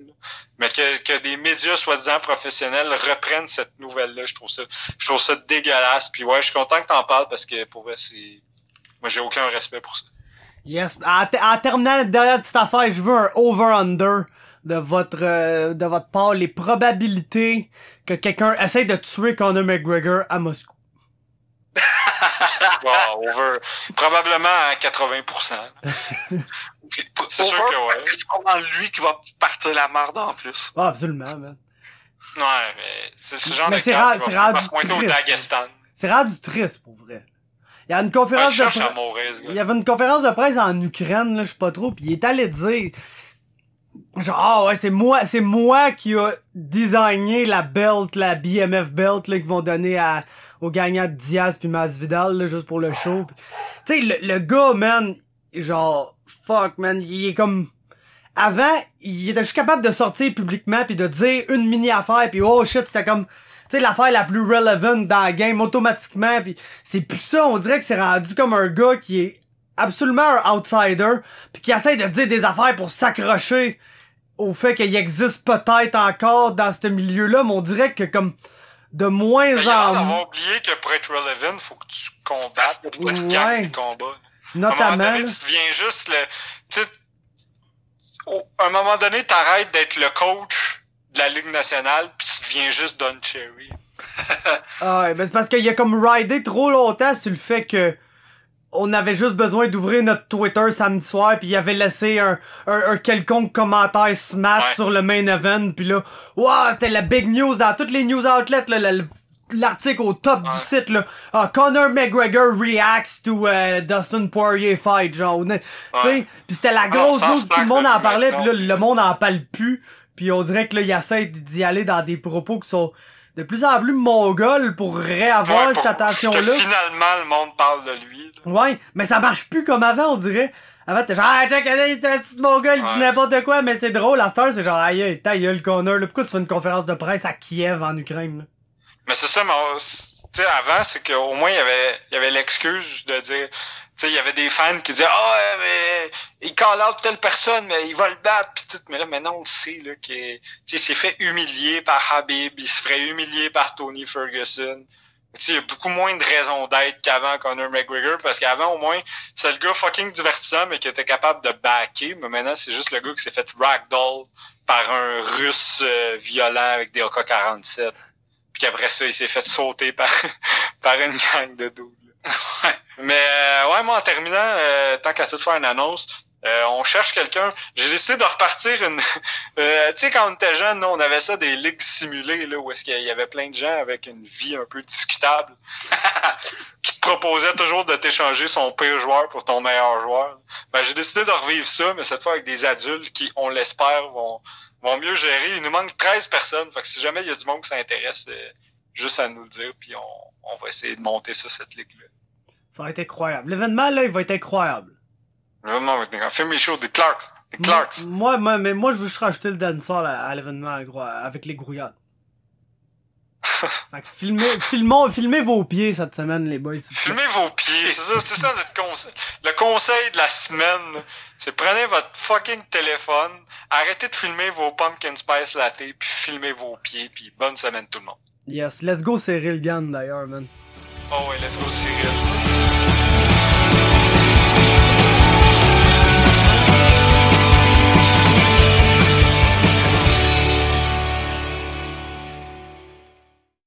Mais que, que des médias soi-disant professionnels reprennent cette nouvelle là je trouve ça je trouve ça dégueulasse. Puis ouais je suis content que t'en parles parce que pour vrai c'est moi j'ai aucun respect pour ça. Yes. En, en terminant la dernière petite affaire, je veux un over-under de votre euh, de votre part, les probabilités que quelqu'un essaye de tuer Conor McGregor à Moscou. Wow, over. Probablement à 80%. Puis, C'est over, sûr que ouais. C'est probablement lui qui va partir la merde en plus. Ah, absolument, man. Ouais, mais c'est ce genre Mais de c'est cas qui va se pointer au triste, Daghestan. C'est rendu triste pour vrai. Il y a une conférence de presse. Il y avait une conférence de presse en Ukraine, là, je sais pas trop, puis il est allé dire genre ah ouais, c'est moi, c'est moi qui a designé la belt, la BMF belt là qu'ils vont donner à aux gagnants de Diaz puis Masvidal là, juste pour le show. Tu sais le, le gars man, genre fuck man, il est comme avant, il était juste capable de sortir publiquement puis de dire une mini affaire puis oh shit, c'était comme tu sais l'affaire la plus relevant dans la game automatiquement puis c'est plus ça, on dirait que c'est rendu comme un gars qui est absolument un outsider puis qui essaie de dire des affaires pour s'accrocher au fait qu'il existe peut-être encore dans ce milieu-là, mais on dirait que comme de moins Mais l'air en moins, oublié que pour être relevant, faut que tu combattes, faut que tu Ouais. gagnes le combat. À un moment notamment. donné, tu deviens juste le. À un moment donné, t'arrêtes d'être le coach de la Ligue nationale, puis tu deviens juste Don Cherry. Ah ouais, ben c'est parce qu'il a comme ridé trop longtemps sur le fait que on avait juste besoin d'ouvrir notre Twitter samedi soir puis il avait laissé un, un, un quelconque commentaire Ouais. sur le main event puis là waouh c'était la big news dans toutes les news outlets là, le- l'article au top du Ouais. site là Ah, Conor McGregor reacts to euh, Dustin Poirier fight genre est- tu sais Ouais. puis c'était la Ah, grosse news tout le monde en parlait puis là le monde en parle plus puis on dirait que là il essaie d'y aller dans des propos qui sont de plus en plus mongols pour réavoir Ouais, pour cette attention Que là finalement, le monde parle de lui. Ouais, mais ça marche plus comme avant, on dirait. Avant, t'es genre, ah, check, petit mongol, il dit n'importe quoi, mais c'est drôle. À cette heure, c'est genre, aïe, ta gueule, Connor, là. Pourquoi tu fais une conférence de presse à Kiev, en Ukraine, là? Mais c'est ça, mais tu sais, avant, c'est qu'au moins, il y avait, il y avait l'excuse de dire, tu sais, il y avait des fans qui disaient, ah, ouais, mais il call out telle personne, mais il va le battre, pis tout. Mais là, maintenant, on le sait, là, qu'il tu sais, il s'est fait humilier par Habib, il se ferait humilier par Tony Ferguson. Il y a beaucoup moins de raisons d'être qu'avant Conor McGregor, parce qu'avant, au moins, c'est le gars fucking divertissant, mais qui était capable de backer, mais maintenant, c'est juste le gars qui s'est fait ragdoll par un russe euh, violent avec des AK-47. Puis qu'après ça, il s'est fait sauter par, par une gang de doubles. Ouais. Mais euh, ouais, moi en terminant, euh, tant qu'à tout faire une annonce, euh, on cherche quelqu'un. J'ai décidé de repartir une. euh, tu sais, quand on était jeune, là, on avait ça des ligues simulées là, où est-ce qu'il y avait plein de gens avec une vie un peu discutable qui te proposait toujours de t'échanger son pire joueur pour ton meilleur joueur. Ben, j'ai décidé de revivre ça, mais cette fois avec des adultes qui, on l'espère, vont, vont mieux gérer. Il nous manque 13 personnes. Fait que si jamais il y a du monde qui s'intéresse, euh, juste à nous le dire, puis on, on va essayer de monter ça, cette ligue-là. Ça va être incroyable. L'événement, là, il va être incroyable. On fait mes shows des Clarks. Des Clarks. Moi, moi, mais moi, je veux juste rajouter le dancehall à, à l'événement, gros, avec les grouillades. fait que filmez, filmons, filmez vos pieds cette semaine, les boys. Filmez vos pieds, c'est ça, c'est ça notre conseil. Le conseil de la semaine, c'est prenez votre fucking téléphone, arrêtez de filmer vos pumpkin spice latte, puis filmez vos pieds, puis bonne semaine tout le monde. Yes, let's go Cyril Gann, d'ailleurs, man. Oh ouais, let's go Cyril.